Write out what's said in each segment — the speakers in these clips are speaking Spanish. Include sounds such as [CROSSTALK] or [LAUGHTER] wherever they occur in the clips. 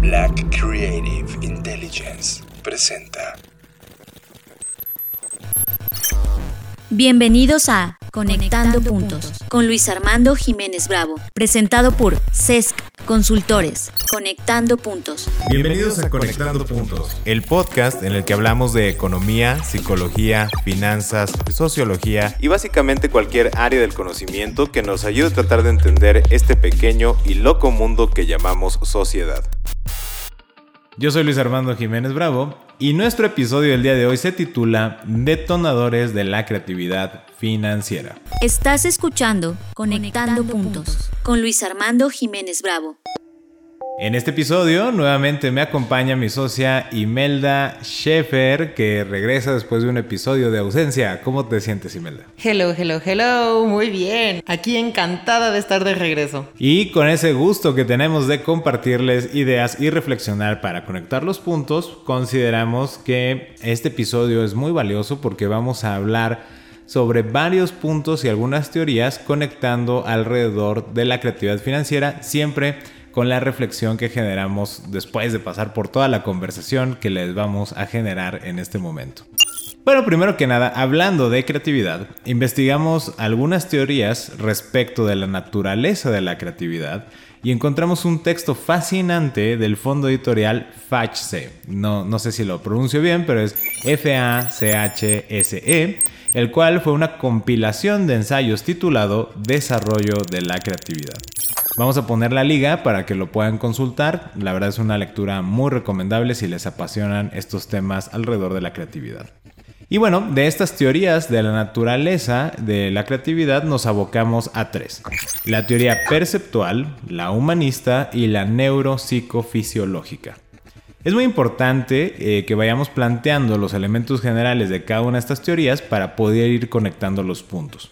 Black Creative Intelligence presenta. Bienvenidos a Conectando, Puntos con Luis Armando Jiménez Bravo, presentado por CESC Consultores. Conectando Puntos. Bienvenidos a Conectando Puntos, el podcast en el que hablamos de economía, psicología, finanzas, sociología y básicamente cualquier área del conocimiento que nos ayude a tratar de entender este pequeño y loco mundo que llamamos sociedad. Yo soy Luis Armando Jiménez Bravo y nuestro episodio del día de hoy se titula Detonadores de la creatividad financiera. Estás escuchando Conectando, Puntos con Luis Armando Jiménez Bravo. En este episodio nuevamente me acompaña mi socia Imelda Schaefer, que regresa después de un episodio de ausencia. ¿Cómo te sientes, Imelda? Hello, hello, hello. Muy bien. Aquí encantada de estar de regreso. Y con ese gusto que tenemos de compartirles ideas y reflexionar para conectar los puntos, consideramos que este episodio es muy valioso porque vamos a hablar sobre varios puntos y algunas teorías conectando alrededor de la creatividad financiera, siempre con la reflexión que generamos después de pasar por toda la conversación que les vamos a generar en este momento. Bueno, primero que nada, hablando de creatividad, investigamos algunas teorías respecto de la naturaleza de la creatividad y encontramos un texto fascinante del fondo editorial FACHSE. No, no sé si lo pronuncio bien, pero es F-A-C-H-S-E, el cual fue una compilación de ensayos titulado Desarrollo de la Creatividad. Vamos a poner la liga para que lo puedan consultar. La verdad es una lectura muy recomendable si les apasionan estos temas alrededor de la creatividad. Y bueno, de estas teorías de la naturaleza de la creatividad nos abocamos a tres. La teoría perceptual, la humanista y la neuropsicofisiológica. Es muy importante eh, que vayamos planteando los elementos generales de cada una de estas teorías para poder ir conectando los puntos.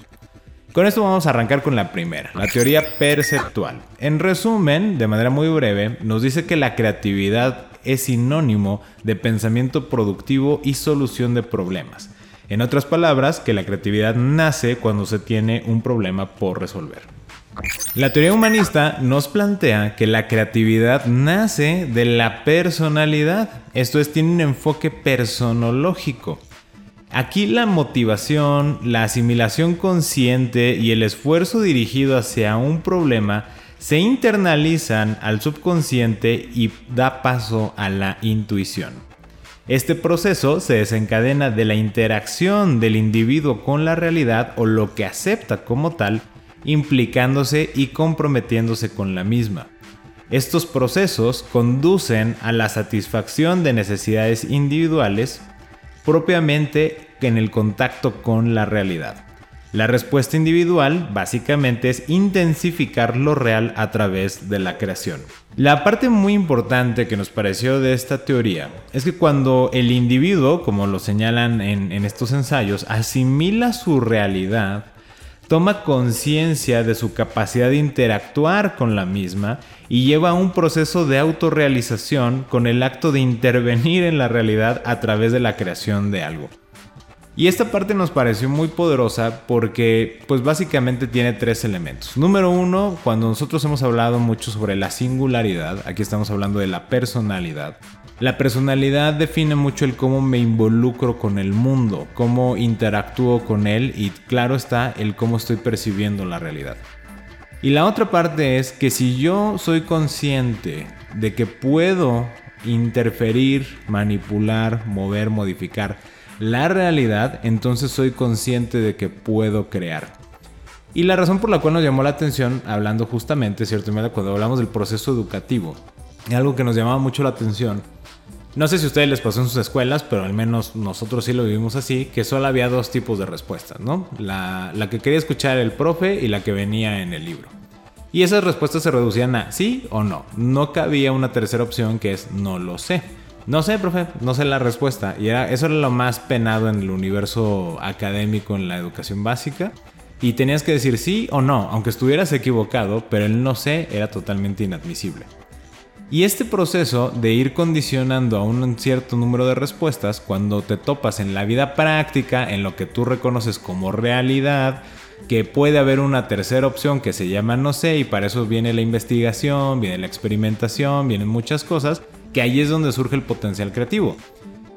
Con esto vamos a arrancar con la primera, la teoría perceptual. En resumen, de manera muy breve, nos dice que la creatividad es sinónimo de pensamiento productivo y solución de problemas. En otras palabras, que la creatividad nace cuando se tiene un problema por resolver. La teoría humanista nos plantea que la creatividad nace de la personalidad, esto es, tiene un enfoque personológico. Aquí la motivación, la asimilación consciente y el esfuerzo dirigido hacia un problema se internalizan al subconsciente y da paso a la intuición. Este proceso se desencadena de la interacción del individuo con la realidad o lo que acepta como tal, implicándose y comprometiéndose con la misma. Estos procesos conducen a la satisfacción de necesidades individuales propiamente en el contacto con la realidad. La respuesta individual básicamente es intensificar lo real a través de la creación. La parte muy importante que nos pareció de esta teoría es que cuando el individuo, como lo señalan en, en estos ensayos, asimila su realidad, toma conciencia de su capacidad de interactuar con la misma y lleva un proceso de autorrealización con el acto de intervenir en la realidad a través de la creación de algo. Y esta parte nos pareció muy poderosa porque pues básicamente tiene tres elementos. Número uno, cuando nosotros hemos hablado mucho sobre la singularidad, aquí estamos hablando de la personalidad. La personalidad define mucho el cómo me involucro con el mundo, cómo interactúo con él y claro está el cómo estoy percibiendo la realidad. Y la otra parte es que si yo soy consciente de que puedo interferir, manipular, mover, modificar la realidad, entonces soy consciente de que puedo crear. Y la razón por la cual nos llamó la atención, hablando justamente, ¿cierto? Cuando hablamos del proceso educativo, algo que nos llamaba mucho la atención. No sé si a ustedes les pasó en sus escuelas, pero al menos nosotros sí lo vivimos así, que solo había dos tipos de respuestas, ¿no? La, que quería escuchar el profe y la que venía en el libro. Y esas respuestas se reducían a sí o no. No cabía una tercera opción que es no lo sé. No sé, profe, no sé la respuesta. Y era, eso era lo más penado en el universo académico en la educación básica. Y tenías que decir sí o no, aunque estuvieras equivocado, pero el no sé era totalmente inadmisible. Y este proceso de ir condicionando a un cierto número de respuestas, cuando te topas en la vida práctica, en lo que tú reconoces como realidad, que puede haber una tercera opción que se llama no sé y para eso viene la investigación, viene la experimentación, vienen muchas cosas, que ahí es donde surge el potencial creativo.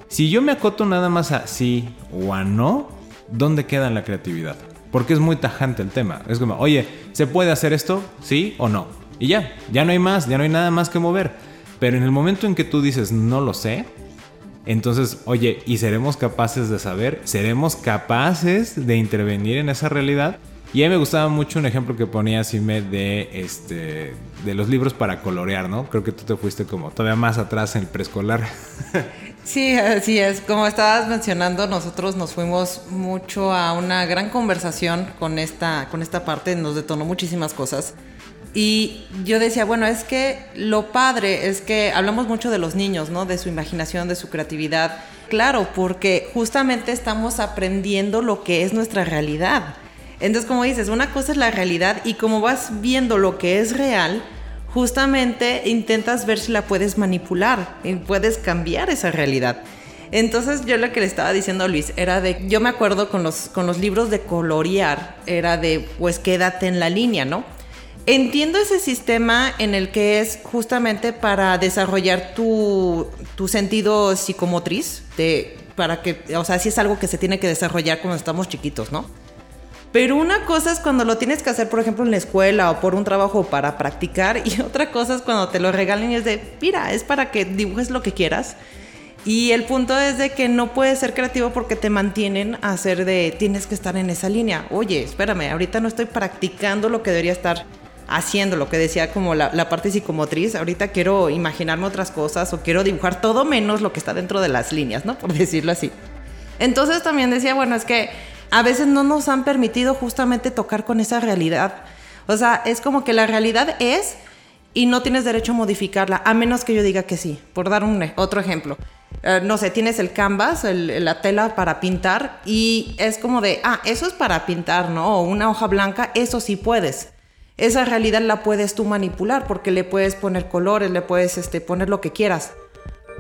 Si yo me acoto nada más a sí o a no, ¿dónde queda la creatividad? Porque es muy tajante el tema. Es como, oye, ¿se puede hacer esto? ¿Sí o no? Y ya, ya no hay más, ya no hay nada más que mover. Pero en el momento en que tú dices no lo sé, entonces, oye, ¿y seremos capaces de saber? ¿Seremos capaces de intervenir en esa realidad? Y a mí me gustaba mucho un ejemplo que ponía Sime de, este, de los libros para colorear, ¿no? Creo que tú te fuiste como todavía más atrás en el preescolar. [LAUGHS] Sí, así es. Como estabas mencionando, nosotros nos fuimos mucho a una gran conversación con esta, con esta parte, nos detonó muchísimas cosas. Y yo decía, bueno, es que lo padre es que hablamos mucho de los niños, ¿no? De su imaginación, de su creatividad. Claro, porque justamente estamos aprendiendo lo que es nuestra realidad. Entonces, como dices, una cosa es la realidad y como vas viendo lo que es real, justamente intentas ver si la puedes manipular y puedes cambiar esa realidad. Entonces yo lo que le estaba diciendo a Luis era de, yo me acuerdo con los, con los libros de colorear, era de, pues quédate en la línea, ¿no? Entiendo ese sistema en el que es justamente para desarrollar tu, sentido psicomotriz, de, para que, o sea, si es algo que se tiene que desarrollar cuando estamos chiquitos, ¿no? Pero una cosa es cuando lo tienes que hacer, por ejemplo, en la escuela o por un trabajo para practicar, y [LAUGHS] otra cosa es cuando te lo regalen y es de, mira, es para que dibujes lo que quieras. Y el punto es de que no puedes ser creativo porque te mantienen a hacer de, tienes que estar en esa línea. Oye, espérame, ahorita no estoy practicando lo que debería estar haciendo, lo que decía como la, parte psicomotriz, ahorita quiero imaginarme otras cosas o quiero dibujar todo menos lo que está dentro de las líneas, ¿no? Por [LAUGHS] decirlo así. Entonces también decía, bueno, es que a veces no nos han permitido justamente tocar con esa realidad. O sea, es como que la realidad es y no tienes derecho a modificarla, a menos que yo diga que sí. Por dar un, otro ejemplo. Eh, no sé, tienes el canvas, la tela para pintar y es como de, ah, eso es para pintar, ¿no? O una hoja blanca, eso sí puedes esa realidad la puedes tú manipular porque le puedes poner colores, le puedes este, poner lo que quieras.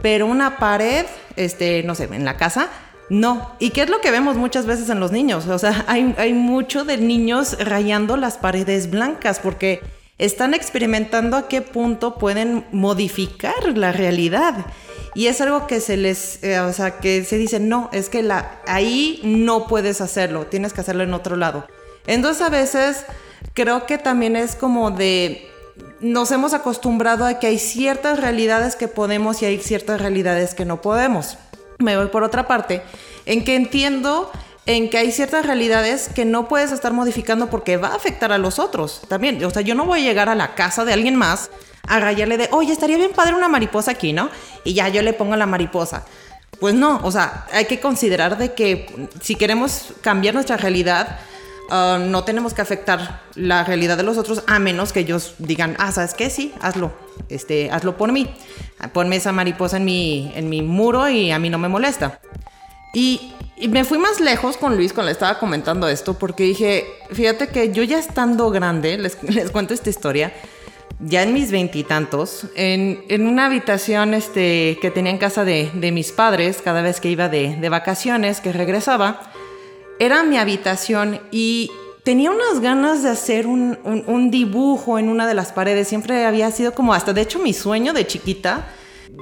Pero una pared, este, no sé, en la casa, no. ¿Y qué es lo que vemos muchas veces en los niños? O sea, [LAUGHS] hay, hay mucho de niños rayando las paredes blancas porque están experimentando a qué punto pueden modificar la realidad. Y es algo que se les, eh, o sea, que se dice, no, es que la, ahí no puedes hacerlo, tienes que hacerlo en otro lado. Entonces a veces creo que también es como de nos hemos acostumbrado a que hay ciertas realidades que podemos y hay ciertas realidades que no podemos. Me voy por otra parte, en que entiendo en que hay ciertas realidades que no puedes estar modificando porque va a afectar a los otros también. O sea, yo no voy a llegar a la casa de alguien más a rayarle de, oye, estaría bien padre una mariposa aquí, ¿no? Y ya yo le pongo la mariposa. Pues no, o sea, hay que considerar de que si queremos cambiar nuestra realidad, Ah, no tenemos que afectar la realidad de los otros a menos que ellos digan, ah, ¿sabes qué? Sí, hazlo, este, hazlo por mí. Ponme esa mariposa en mi, en mi muro y a mí no me molesta. Y, me fui más lejos con Luis cuando le estaba comentando esto porque dije, fíjate que yo ya estando grande, les, [LAUGHS] les cuento esta historia, ya en mis veintitantos, en, en, una habitación este, que tenía en casa de, de mis padres, cada vez que iba de, de vacaciones, que regresaba, era mi habitación y tenía unas ganas de hacer un, dibujo en una de las paredes. Siempre había sido como hasta, de hecho, mi sueño de chiquita.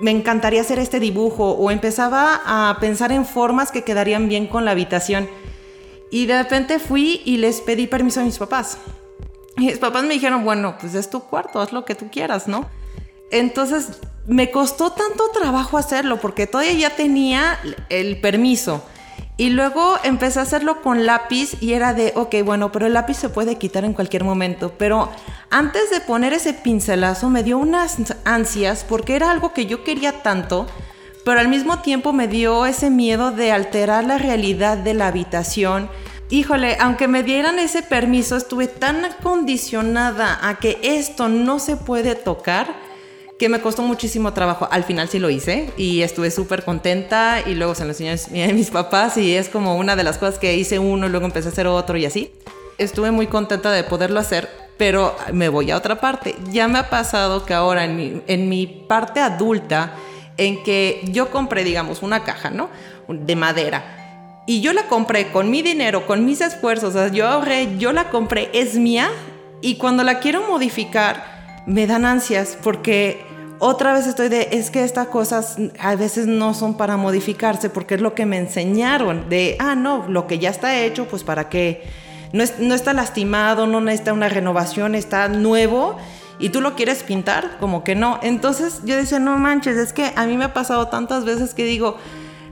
Me encantaría hacer este dibujo o empezaba a pensar en formas que quedarían bien con la habitación. Y de repente fui y les pedí permiso a mis papás. Y mis papás me dijeron, bueno, pues es tu cuarto, haz lo que tú quieras, ¿no? Entonces me costó tanto trabajo hacerlo porque todavía ya tenía el permiso. Y luego empecé a hacerlo con lápiz y era de, ok, bueno, pero el lápiz se puede quitar en cualquier momento. Pero antes de poner ese pincelazo me dio unas ansias porque era algo que yo quería tanto, pero al mismo tiempo me dio ese miedo de alterar la realidad de la habitación. Híjole, aunque me dieran ese permiso, estuve tan acondicionada a que esto no se puede tocar que me costó muchísimo trabajo. Al final sí lo hice y estuve súper contenta y luego se lo enseñé [LAUGHS] a mis papás y es como una de las cosas que hice uno luego empecé a hacer otro y así. Estuve muy contenta de poderlo hacer, pero me voy a otra parte. Ya me ha pasado que ahora en mi, en mi parte adulta, en que yo compré, digamos, una caja, ¿no? De madera y yo la compré con mi dinero, con mis esfuerzos, o sea, yo ahorré, yo la compré, es mía y cuando la quiero modificar me dan ansias porque otra vez estoy de, es que estas cosas a veces no son para modificarse porque es lo que me enseñaron, de, ah, no, lo que ya está hecho, pues para qué, no, no está lastimado, no necesita una renovación, está nuevo y tú lo quieres pintar, como que no. Entonces yo decía, no manches, es que a mí me ha pasado tantas veces que digo,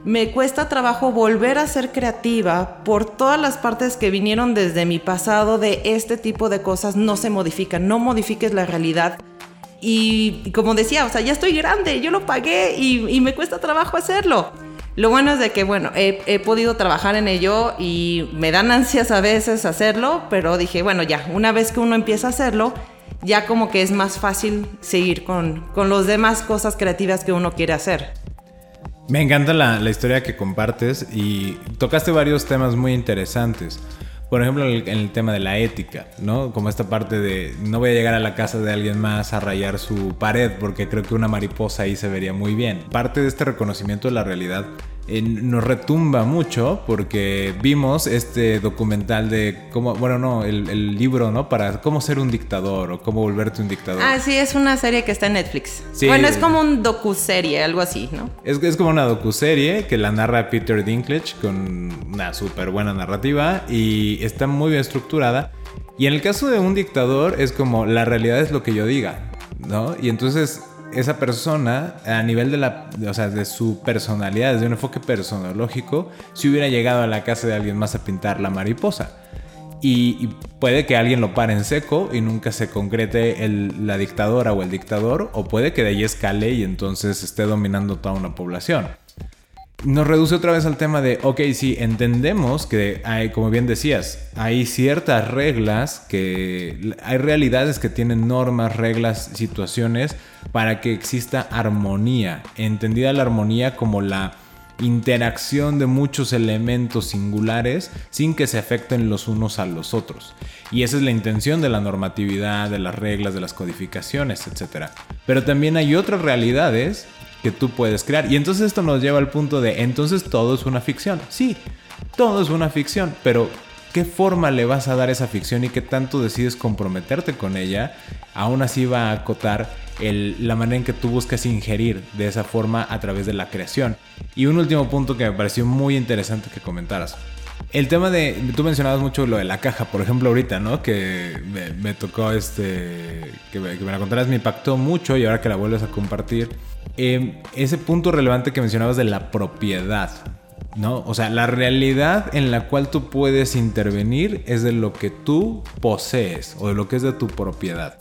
me cuesta trabajo volver a ser creativa por todas las partes que vinieron desde mi pasado de este tipo de cosas no se modifican, no modifiques la realidad. Y, como decía, o sea, ya estoy grande, yo lo pagué y, me cuesta trabajo hacerlo. Lo bueno es de que, bueno, he, podido trabajar en ello y me dan ansias a veces hacerlo, pero dije, bueno, ya, una vez que uno empieza a hacerlo, ya como que es más fácil seguir con, con las demás cosas creativas que uno quiere hacer. Me encanta la, la, historia que compartes y tocaste varios temas muy interesantes. Por ejemplo, en el, tema de la ética, ¿no? Como esta parte de no voy a llegar a la casa de alguien más a rayar su pared porque creo que una mariposa ahí se vería muy bien. Parte de este reconocimiento de la realidad nos retumba mucho porque vimos este documental de cómo, bueno, no, el, libro, ¿no? Para cómo ser un dictador o cómo volverte un dictador. Ah, sí, es una serie que está en Netflix. bueno, es como un docuserie, algo así, ¿no? Es, es como una docuserie que la narra Peter Dinklage con una súper buena narrativa y está muy bien estructurada. Y en el caso de un dictador es como la realidad es lo que yo diga, ¿no? Y entonces esa persona, a nivel de, la, o sea, de su personalidad, desde un enfoque personológico, si hubiera llegado a la casa de alguien más a pintar la mariposa. Y, puede que alguien lo pare en seco y nunca se concrete la dictadora o el dictador, o puede que de ahí escale y entonces esté dominando toda una población nos reduce otra vez al tema de, ok, sí, entendemos que hay, como bien decías, hay ciertas reglas, que hay realidades que tienen normas, reglas, situaciones para que exista armonía. Entendida la armonía como la interacción de muchos elementos singulares sin que se afecten los unos a los otros. Y esa es la intención de la normatividad, de las reglas, de las codificaciones, etc. Pero también hay otras realidades que tú puedes crear. Y entonces esto nos lleva al punto de, entonces todo es una ficción. Sí, todo es una ficción, pero ¿qué forma le vas a dar esa ficción y qué tanto decides comprometerte con ella? Aún así va a acotar la manera en que tú buscas ingerir de esa forma a través de la creación. Y un último punto que me pareció muy interesante que comentaras. El tema de, tú mencionabas mucho lo de la caja, por ejemplo, ahorita, ¿no? Que me, tocó este, que me, que me la contaras, me impactó mucho y ahora que la vuelves a compartir Em, ese punto relevante que mencionabas de la propiedad, ¿no? O sea, la realidad en la cual tú puedes intervenir es de lo que tú posees o de lo que es de tu propiedad.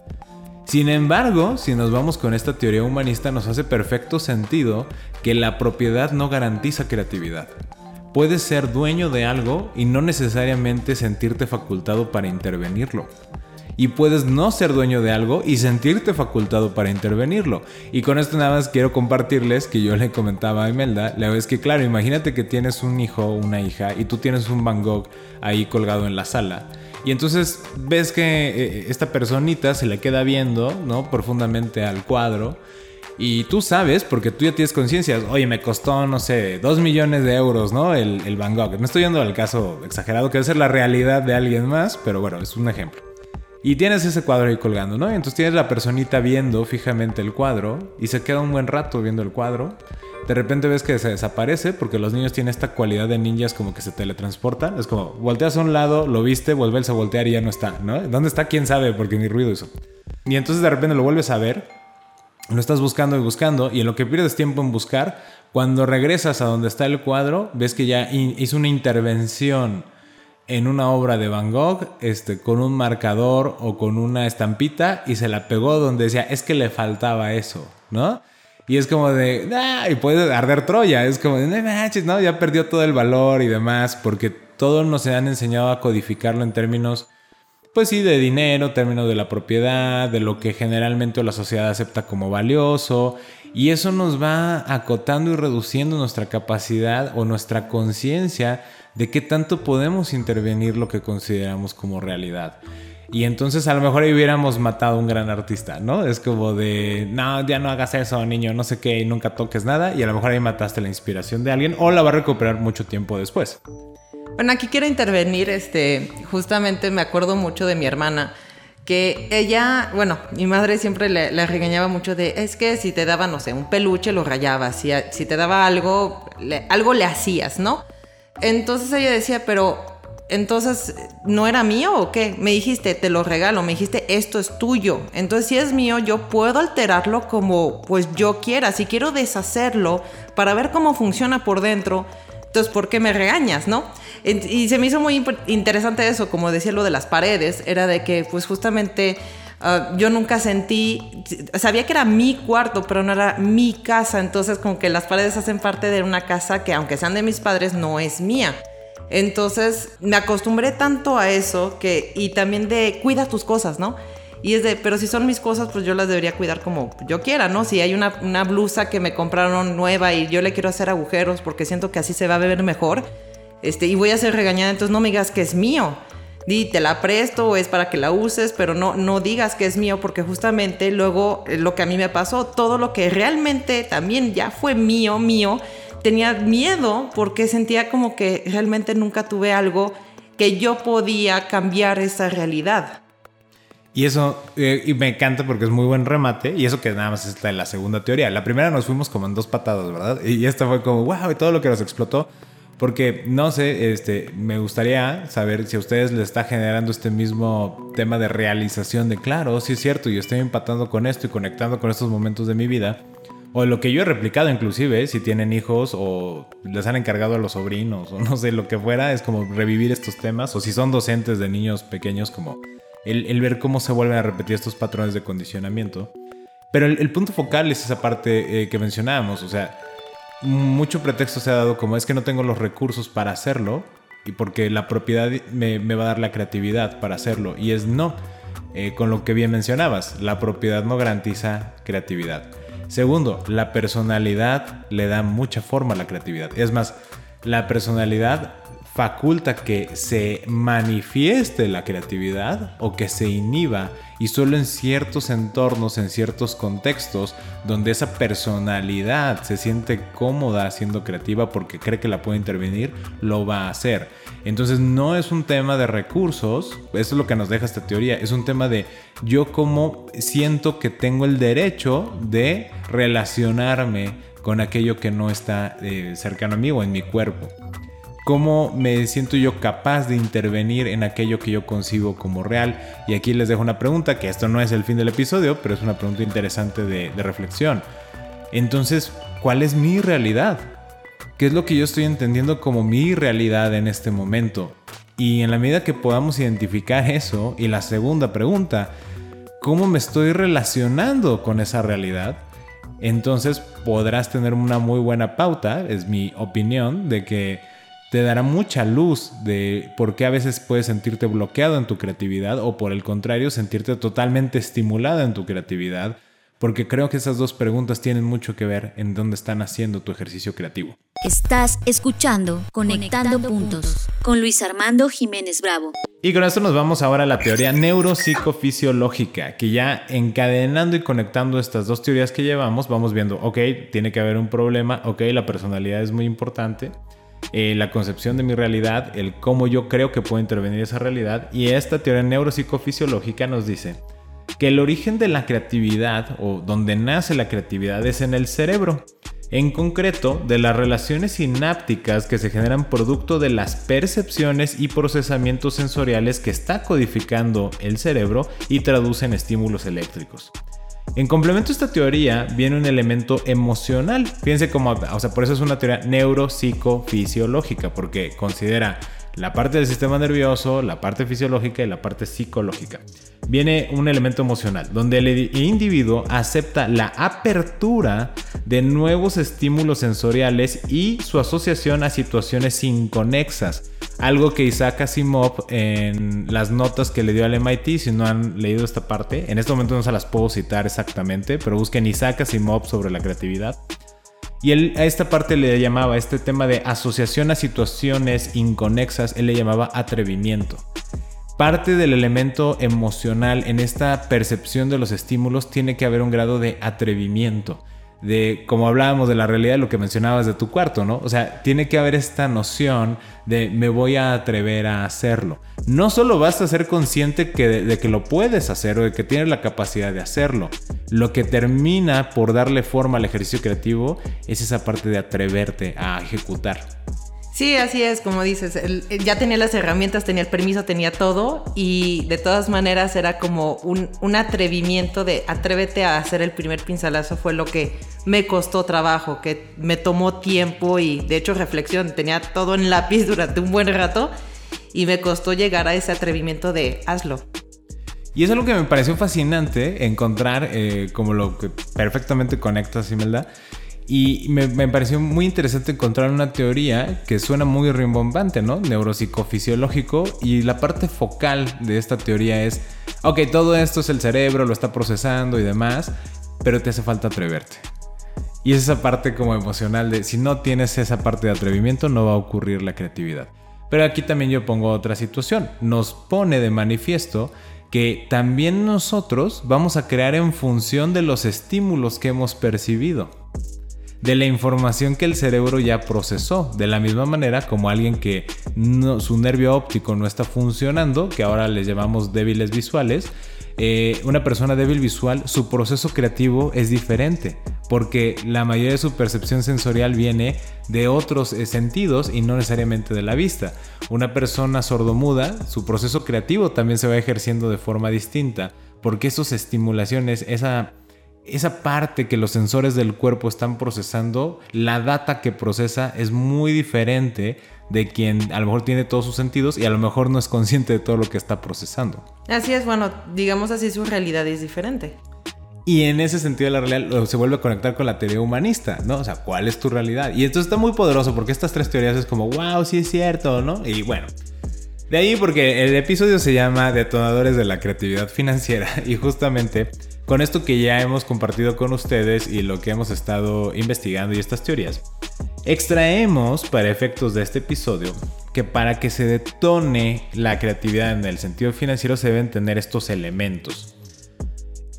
Sin embargo, si nos vamos con esta teoría humanista, nos hace perfecto sentido que la propiedad no garantiza creatividad. Puedes ser dueño de algo y no necesariamente sentirte facultado para intervenirlo y puedes no ser dueño de algo y sentirte facultado para intervenirlo. Y con esto nada más quiero compartirles que yo le comentaba a Imelda, la vez que claro, imagínate que tienes un hijo o una hija y tú tienes un Van Gogh ahí colgado en la sala. Y entonces ves que eh, esta personita se le queda viendo, ¿no? Profundamente al cuadro. Y tú sabes, porque tú ya tienes conciencia, oye, me costó, no sé, dos millones de euros, ¿no? El, el Van Gogh. No estoy yendo al caso exagerado, que debe ser la realidad de alguien más, pero bueno, es un ejemplo. Y tienes ese cuadro ahí colgando, ¿no? Entonces tienes la personita viendo fijamente el cuadro y se queda un buen rato viendo el cuadro. De repente ves que se desaparece porque los niños tienen esta cualidad de ninjas como que se teletransportan. Es como, volteas a un lado, lo viste, vuelves a voltear y ya no está, ¿no? ¿Dónde está? ¿Quién sabe? Porque ni ruido hizo. Y entonces de repente lo vuelves a ver, lo estás buscando y buscando y en lo que pierdes tiempo en buscar, cuando regresas a donde está el cuadro, ves que ya hizo una intervención en una obra de Van Gogh este, con un marcador o con una estampita y se la pegó donde decía, es que le faltaba eso, ¿no? Y es como de, ah, y puede arder Troya, es como de, no, ya perdió todo el valor y demás, porque todos nos han enseñado a codificarlo en términos, pues sí, de dinero, términos de la propiedad, de lo que generalmente la sociedad acepta como valioso, y eso nos va acotando y reduciendo nuestra capacidad o nuestra conciencia de qué tanto podemos intervenir lo que consideramos como realidad. Y entonces a lo mejor ahí hubiéramos matado a un gran artista, ¿no? Es como de, no, ya no hagas eso, niño, no sé qué, nunca toques nada. Y a lo mejor ahí mataste la inspiración de alguien o la va a recuperar mucho tiempo después. Bueno, aquí quiero intervenir, este, justamente me acuerdo mucho de mi hermana, que ella, bueno, mi madre siempre le, regañaba mucho de, es que si te daba, no sé, un peluche lo rayabas, si, si te daba algo, algo le hacías, ¿no? Entonces ella decía, pero entonces, ¿no era mío o qué? Me dijiste, te lo regalo, me dijiste, esto es tuyo. Entonces, si es mío, yo puedo alterarlo como pues yo quiera. Si quiero deshacerlo para ver cómo funciona por dentro, entonces, ¿por qué me regañas, no? Y se me hizo muy interesante eso, como decía lo de las paredes, era de que pues justamente... Ah, yo nunca sentí, sabía que era mi cuarto, pero no era mi casa, entonces como que las paredes hacen parte de una casa que aunque sean de mis padres, no es mía. Entonces me acostumbré tanto a eso que, y también de cuida tus cosas, ¿no? Y es de, pero si son mis cosas, pues yo las debería cuidar como yo quiera, ¿no? Si hay una, una blusa que me compraron nueva y yo le quiero hacer agujeros porque siento que así se va a ver mejor, este, y voy a ser regañada, entonces no me digas que es mío. Di, te la presto o es para que la uses, pero no, no digas que es mío porque justamente luego eh, lo que a mí me pasó, todo lo que realmente también ya fue mío, mío, tenía miedo porque sentía como que realmente nunca tuve algo que yo podía cambiar esa realidad. Y eso, eh, y me encanta porque es muy buen remate, y eso que nada más está en la segunda teoría. La primera nos fuimos como en dos patadas, ¿verdad? Y esta fue como, wow, y todo lo que nos explotó. Porque, no sé, este, me gustaría saber si a ustedes les está generando este mismo tema de realización de, claro, sí es cierto, yo estoy empatando con esto y conectando con estos momentos de mi vida. O lo que yo he replicado inclusive, si tienen hijos o les han encargado a los sobrinos o [LAUGHS] no sé, lo que fuera, es como revivir estos temas. O si son docentes de niños pequeños, como el, ver cómo se vuelven a repetir estos patrones de condicionamiento. Pero el, punto focal es esa parte eh, que mencionábamos, o sea, mucho pretexto se ha dado como es que no tengo los recursos para hacerlo y porque la propiedad me, va a dar la creatividad para hacerlo. Y es no, eh, con lo que bien mencionabas, la propiedad no garantiza creatividad. Segundo, la personalidad le da mucha forma a la creatividad. Es más, la personalidad faculta que se manifieste la creatividad o que se inhiba y solo en ciertos entornos, en ciertos contextos donde esa personalidad se siente cómoda siendo creativa porque cree que la puede intervenir, lo va a hacer. Entonces no es un tema de recursos, eso es lo que nos deja esta teoría, es un tema de yo como siento que tengo el derecho de relacionarme con aquello que no está eh, cercano a mí o en mi cuerpo cómo me siento yo capaz de intervenir en aquello que yo concibo como real. Y aquí les dejo una pregunta, que esto no es el fin del episodio, pero es una pregunta interesante de, reflexión. Entonces, ¿cuál es mi realidad? ¿Qué es lo que yo estoy entendiendo como mi realidad en este momento? Y en la medida que podamos identificar eso, y la segunda pregunta, ¿cómo me estoy relacionando con esa realidad? Entonces podrás tener una muy buena pauta, es mi opinión, de que te dará mucha luz de por qué a veces puedes sentirte bloqueado en tu creatividad o por el contrario sentirte totalmente estimulada en tu creatividad, porque creo que esas dos preguntas tienen mucho que ver en dónde están haciendo tu ejercicio creativo. Estás escuchando Conectando, puntos, con Luis Armando Jiménez Bravo. Y con esto nos vamos ahora a la teoría neuropsicofisiológica, que ya encadenando y conectando estas dos teorías que llevamos, vamos viendo, ok, tiene que haber un problema, ok, la personalidad es muy importante, eh, la concepción de mi realidad, el cómo yo creo que puede intervenir esa realidad. Y esta teoría neuropsicofisiológica nos dice que el origen de la creatividad o donde nace la creatividad es en el cerebro. En concreto, de las relaciones sinápticas que se generan producto de las percepciones y procesamientos sensoriales que está codificando el cerebro y traducen estímulos eléctricos. En complemento a esta teoría viene un elemento emocional. Fíjense cómo, o sea, por eso es una teoría neuropsicofisiológica, porque considera la parte del sistema nervioso, la parte fisiológica y la parte psicológica. Viene un elemento emocional, donde el individuo acepta la apertura de nuevos estímulos sensoriales y su asociación a situaciones inconexas algo que Isaac Asimov en las notas que le dio al MIT, si no han leído esta parte, en este momento no se las puedo citar exactamente, pero busquen Isaac Asimov sobre la creatividad. Y él a esta parte le llamaba, este tema de asociación a situaciones inconexas, él le llamaba atrevimiento. parte del elemento emocional en esta percepción de los estímulos tiene que haber un grado de atrevimiento de, como hablábamos de la realidad, lo que mencionabas de tu cuarto, ¿no? O sea, tiene que haber esta noción de me voy a atrever a hacerlo. No solo basta ser consciente que de, que lo puedes hacer o de que tienes la capacidad de hacerlo. Lo que termina por darle forma al ejercicio creativo es esa parte de atreverte a ejecutar. Sí, así es, como dices, ya tenía las herramientas, tenía el permiso, tenía todo y de todas maneras era como un, un, atrevimiento de atrévete a hacer el primer pincelazo fue lo que me costó trabajo, que me tomó tiempo y de hecho reflexión, tenía todo en lápiz [LAUGHS] durante un buen rato y me costó llegar a ese atrevimiento de hazlo. Y es algo que me pareció fascinante encontrar, eh, como lo que perfectamente conecta Simelda, y me, pareció muy interesante encontrar una teoría que suena muy rimbombante, ¿no? Neuropsicofisiológico. Y la parte focal de esta teoría es, ok, todo esto es el cerebro, lo está procesando y demás, pero te hace falta atreverte. Y es esa parte como emocional de, si no tienes esa parte de atrevimiento, no va a ocurrir la creatividad. Pero aquí también yo pongo otra situación. Nos pone de manifiesto que también nosotros vamos a crear en función de los estímulos que hemos percibido de la información que el cerebro ya procesó. De la misma manera como alguien que su nervio óptico no está funcionando, que ahora les llamamos débiles visuales, eh, una persona débil visual, su proceso creativo es diferente, porque la mayoría de su percepción sensorial viene de otros eh, sentidos y no necesariamente de la vista. Una persona sordomuda, su proceso creativo también se va ejerciendo de forma distinta, porque esas estimulaciones, esa esa parte que los sensores del cuerpo están procesando, la data que procesa es muy diferente de quien a lo mejor tiene todos sus sentidos y a lo mejor no es consciente de todo lo que está procesando. Así es, bueno, digamos así, su realidad es diferente. Y en ese sentido la realidad se vuelve a conectar con la teoría humanista, ¿no? O sea, ¿cuál es tu realidad? Y esto está muy poderoso porque estas tres teorías es como, wow, sí es cierto, ¿no? Y bueno, de ahí porque el episodio se llama Detonadores de la Creatividad Financiera [LAUGHS] y justamente con esto que ya hemos compartido con ustedes y lo que hemos estado investigando y estas teorías, extraemos para efectos de este episodio que para que se detone la creatividad en el sentido financiero se deben tener estos elementos.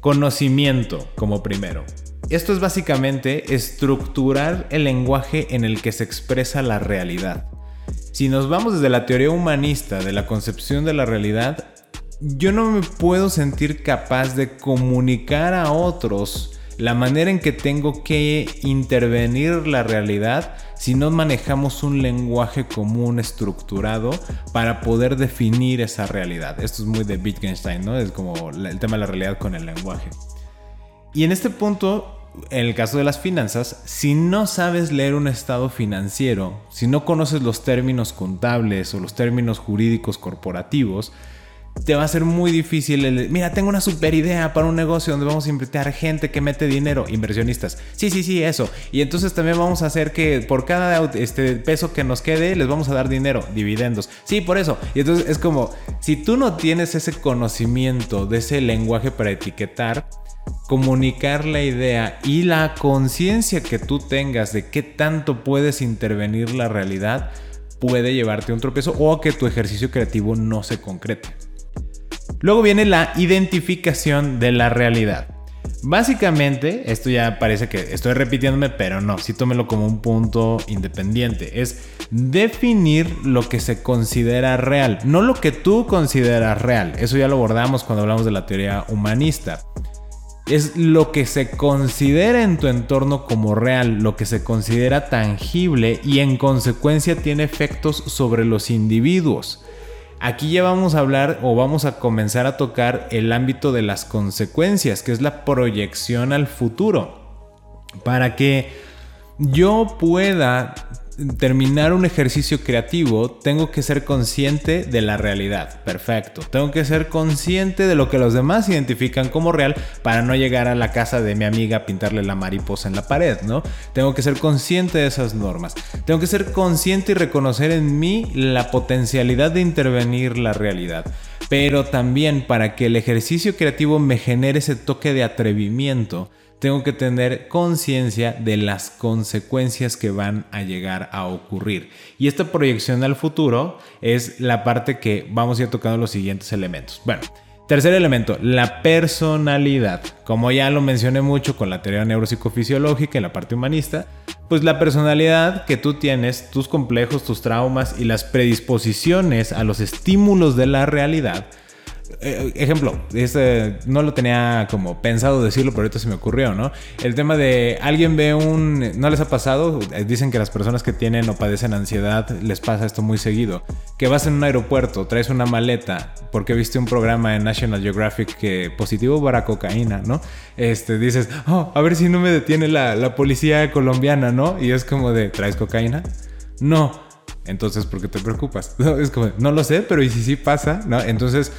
Conocimiento como primero. Esto es básicamente estructurar el lenguaje en el que se expresa la realidad. Si nos vamos desde la teoría humanista de la concepción de la realidad, yo no me puedo sentir capaz de comunicar a otros la manera en que tengo que intervenir la realidad si no manejamos un lenguaje común estructurado para poder definir esa realidad. Esto es muy de Wittgenstein, ¿no? Es como el tema de la realidad con el lenguaje. Y en este punto, en el caso de las finanzas, si no sabes leer un estado financiero, si no conoces los términos contables o los términos jurídicos corporativos, te va a ser muy difícil el, mira, tengo una super idea para un negocio donde vamos a invitar gente que mete dinero, inversionistas. Sí, sí, sí, eso. Y entonces también vamos a hacer que por cada este peso que nos quede les vamos a dar dinero, dividendos. Sí, por eso. Y entonces es como, si tú no tienes ese conocimiento de ese lenguaje para etiquetar, comunicar la idea y la conciencia que tú tengas de qué tanto puedes intervenir la realidad, puede llevarte a un tropiezo o que tu ejercicio creativo no se concrete. Luego viene la identificación de la realidad. Básicamente, esto ya parece que estoy repitiéndome, pero no, sí tómelo como un punto independiente. Es definir lo que se considera real, no lo que tú consideras real. Eso ya lo abordamos cuando hablamos de la teoría humanista. Es lo que se considera en tu entorno como real, lo que se considera tangible y en consecuencia tiene efectos sobre los individuos. Aquí ya vamos a hablar o vamos a comenzar a tocar el ámbito de las consecuencias, que es la proyección al futuro. Para que yo pueda terminar un ejercicio creativo, tengo que ser consciente de la realidad. Perfecto. Tengo que ser consciente de lo que los demás identifican como real para no llegar a la casa de mi amiga a pintarle la mariposa en la pared, ¿no? Tengo que ser consciente de esas normas. Tengo que ser consciente y reconocer en mí la potencialidad de intervenir la realidad. Pero también para que el ejercicio creativo me genere ese toque de atrevimiento, tengo que tener conciencia de las consecuencias que van a llegar a ocurrir. Y esta proyección al futuro es la parte que vamos a ir tocando los siguientes elementos. Bueno, tercer elemento, la personalidad. Como ya lo mencioné mucho con la teoría neuropsicofisiológica y la parte humanista, pues la personalidad que tú tienes, tus complejos, tus traumas y las predisposiciones a los estímulos de la realidad eh, ejemplo, este, no lo tenía como pensado decirlo, pero ahorita se me ocurrió, ¿no? El tema de alguien ve un... ¿No les ha pasado? Eh, dicen que las personas que tienen o padecen ansiedad les pasa esto muy seguido. Que vas en un aeropuerto, traes una maleta, porque viste un programa en National Geographic que positivo para cocaína, ¿no? Este, dices, oh, a ver si no me detiene la, la policía colombiana, ¿no? Y es como de, ¿traes cocaína? No. Entonces, ¿por qué te preocupas? [LAUGHS] es como, no lo sé, pero ¿y si sí pasa? ¿No? Entonces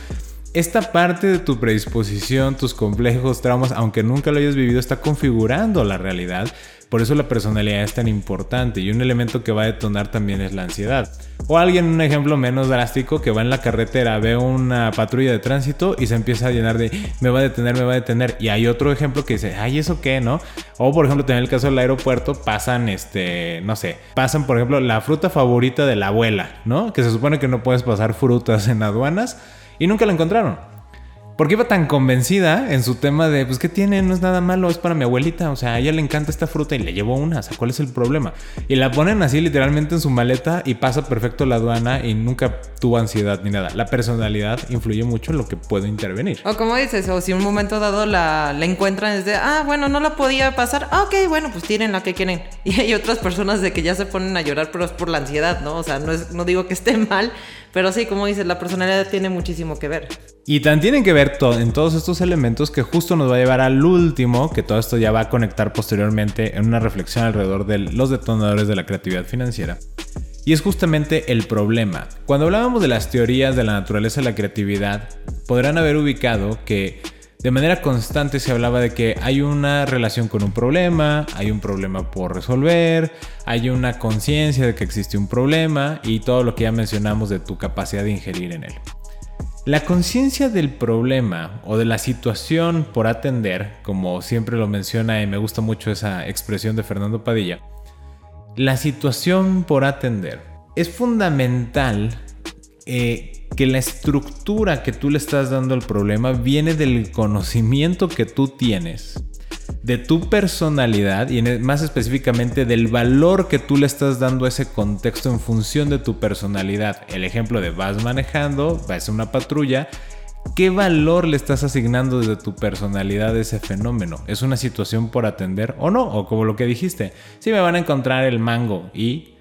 esta parte de tu predisposición, tus complejos, traumas, aunque nunca lo hayas vivido, está configurando la realidad. Por eso la personalidad es tan importante y un elemento que va a detonar también es la ansiedad. O alguien, un ejemplo menos drástico, que va en la carretera, ve una patrulla de tránsito y se empieza a llenar de me va a detener, me va a detener. Y hay otro ejemplo que dice, ay, ¿eso qué, no? O por ejemplo, también el caso del aeropuerto, pasan, este, no sé, pasan por ejemplo la fruta favorita de la abuela, ¿no? Que se supone que no puedes pasar frutas en aduanas y nunca la encontraron. Porque iba tan convencida en su tema de, pues, ¿qué tiene? No es nada malo, es para mi abuelita. O sea, a ella le encanta esta fruta y le llevó una. O sea, ¿cuál es el problema? Y la ponen así literalmente en su maleta y pasa perfecto la aduana y nunca tuvo ansiedad ni nada. La personalidad influye mucho en lo que puede intervenir. O como dices, o si un momento dado la, la encuentran es de, ah, bueno, no la podía pasar. Ah, ok, bueno, pues tienen la que quieren. [LAUGHS] Y hay otras personas de que ya se ponen a llorar, pero es por la ansiedad, ¿no? O sea, no, es, no digo que esté mal, pero sí, como dices, la personalidad tiene muchísimo que ver. Y también tienen que ver en todos estos elementos que justo nos va a llevar al último, que todo esto ya va a conectar posteriormente en una reflexión alrededor de los detonadores de la creatividad financiera. Y es justamente el problema. Cuando hablábamos de las teorías de la naturaleza de la creatividad, podrán haber ubicado que de manera constante se hablaba de que hay una relación con un problema, hay un problema por resolver, hay una conciencia de que existe un problema y todo lo que ya mencionamos de tu capacidad de ingerir en él. La conciencia del problema o de la situación por atender, como siempre lo menciona y me gusta mucho esa expresión de Fernando Padilla, la situación por atender es fundamental eh, que la estructura que tú le estás dando al problema viene del conocimiento que tú tienes, de tu personalidad y más específicamente del valor que tú le estás dando a ese contexto en función de tu personalidad. El ejemplo de vas manejando, vas a una patrulla, ¿qué valor le estás asignando desde tu personalidad a ese fenómeno? ¿Es una situación por atender o no? O como lo que dijiste, si me van a encontrar el mango y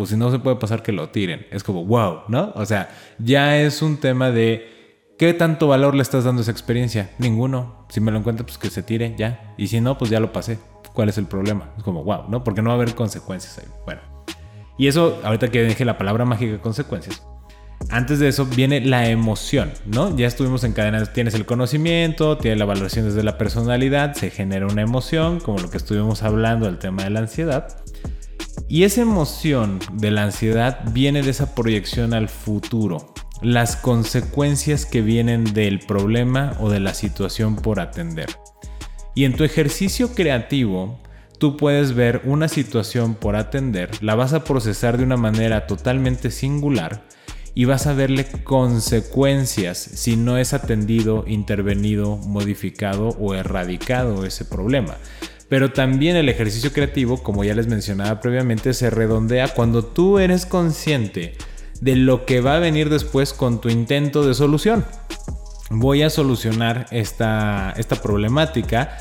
pues si no se puede pasar que lo tiren. Es como, wow, ¿no? O sea, ya es un tema de qué tanto valor le estás dando a esa experiencia. Ninguno. Si me lo encuentro, pues que se tire, ya. Y si no, pues ya lo pasé. ¿Cuál es el problema? Es como, wow, ¿no? Porque no va a haber consecuencias ahí. Bueno. Y eso, ahorita que dije la palabra mágica consecuencias. Antes de eso viene la emoción, ¿no? Ya estuvimos en cadenas, tienes el conocimiento, tienes la valoración desde la personalidad, se genera una emoción, como lo que estuvimos hablando del tema de la ansiedad. Y esa emoción de la ansiedad viene de esa proyección al futuro, las consecuencias que vienen del problema o de la situación por atender. Y en tu ejercicio creativo, tú puedes ver una situación por atender, la vas a procesar de una manera totalmente singular y vas a verle consecuencias si no es atendido, intervenido, modificado o erradicado ese problema. Pero también el ejercicio creativo, como ya les mencionaba previamente, se redondea cuando tú eres consciente de lo que va a venir después con tu intento de solución. Voy a solucionar esta, esta problemática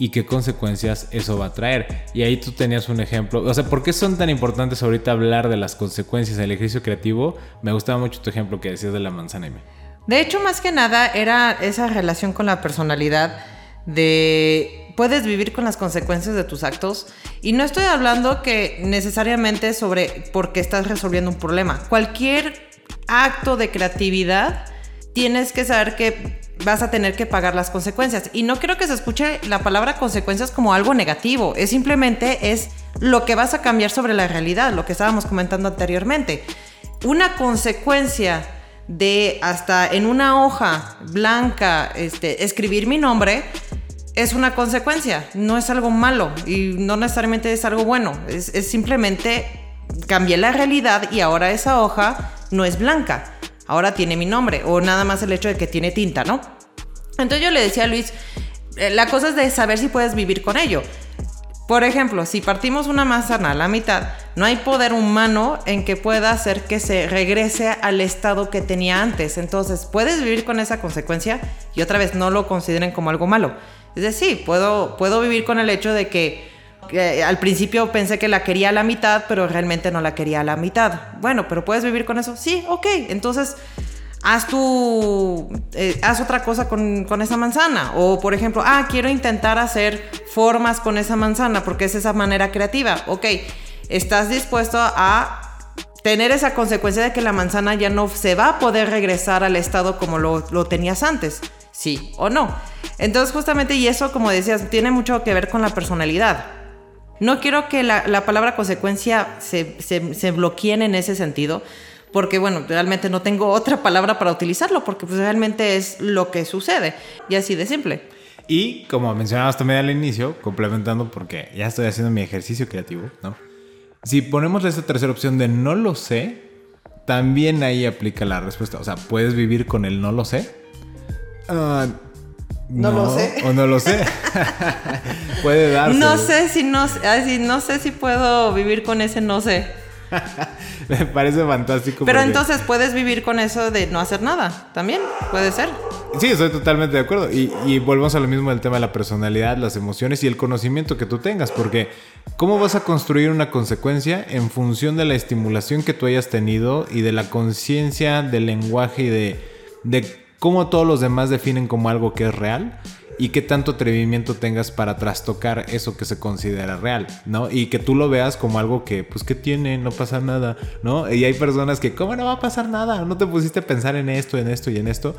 y qué consecuencias eso va a traer. Y ahí tú tenías un ejemplo. O sea, ¿por qué son tan importantes ahorita hablar de las consecuencias del ejercicio creativo? Me gustaba mucho tu ejemplo que decías de la manzana M. De hecho, más que nada era esa relación con la personalidad de puedes vivir con las consecuencias de tus actos. Y no estoy hablando que necesariamente sobre por qué estás resolviendo un problema. Cualquier acto de creatividad tienes que saber que vas a tener que pagar las consecuencias. Y no quiero que se escuche la palabra consecuencias como algo negativo. Es simplemente es lo que vas a cambiar sobre la realidad, lo que estábamos comentando anteriormente. Una consecuencia de hasta en una hoja blanca este, escribir mi nombre es una consecuencia, no es algo malo y no necesariamente es algo bueno, es, simplemente cambié la realidad y ahora esa hoja no es blanca, ahora tiene mi nombre o nada más el hecho de que tiene tinta, ¿no? Entonces yo le decía a Luis, eh, la cosa es de saber si puedes vivir con ello. Por ejemplo, si partimos una manzana a la mitad, no hay poder humano en que pueda hacer que se regrese al estado que tenía antes. Entonces, puedes vivir con esa consecuencia y otra vez no lo consideren como algo malo. Es decir, puedo, puedo vivir con el hecho de que, al principio pensé que la quería a la mitad, pero realmente no la quería a la mitad. Bueno, pero puedes vivir con eso. Sí, ok. Entonces, haz tu, eh, haz otra cosa con, con, esa manzana. O por ejemplo, ah, quiero intentar hacer formas con esa manzana porque es esa manera creativa. Ok, estás dispuesto a tener esa consecuencia de que la manzana ya no se va a poder regresar al estado como lo, lo tenías antes. Sí o no. Entonces justamente, y eso como decías, tiene mucho que ver con la personalidad. No quiero que la, la palabra consecuencia se, se, se bloqueen en ese sentido, porque bueno, realmente no tengo otra palabra para utilizarlo, porque pues realmente es lo que sucede, y así de simple. Y como mencionabas también al inicio, complementando porque ya estoy haciendo mi ejercicio creativo, ¿no? Si ponemos esta tercera opción de no lo sé, también ahí aplica la respuesta. O sea, ¿puedes vivir con el no lo sé? Uh, no, no, lo sé. O no lo sé. [LAUGHS] Puede darse. No sé si no, así, no sé si puedo vivir con ese no sé. [LAUGHS] Me parece fantástico. Pero porque... entonces puedes vivir con eso de no hacer nada. También puede ser. Sí, estoy totalmente de acuerdo. Y, y, volvemos a lo mismo del tema de la personalidad, las emociones y el conocimiento que tú tengas. Porque ¿cómo vas a construir una consecuencia en función de la estimulación que tú hayas tenido y de la conciencia del lenguaje y de, de cómo todos los demás definen como algo que es real? y qué tanto atrevimiento tengas para trastocar eso que se considera real, ¿no? Y que tú lo veas como algo que, pues, ¿qué tiene? No pasa nada, ¿no? Y hay personas que, ¿cómo no va a pasar nada? No te pusiste a pensar en esto, en esto y en esto.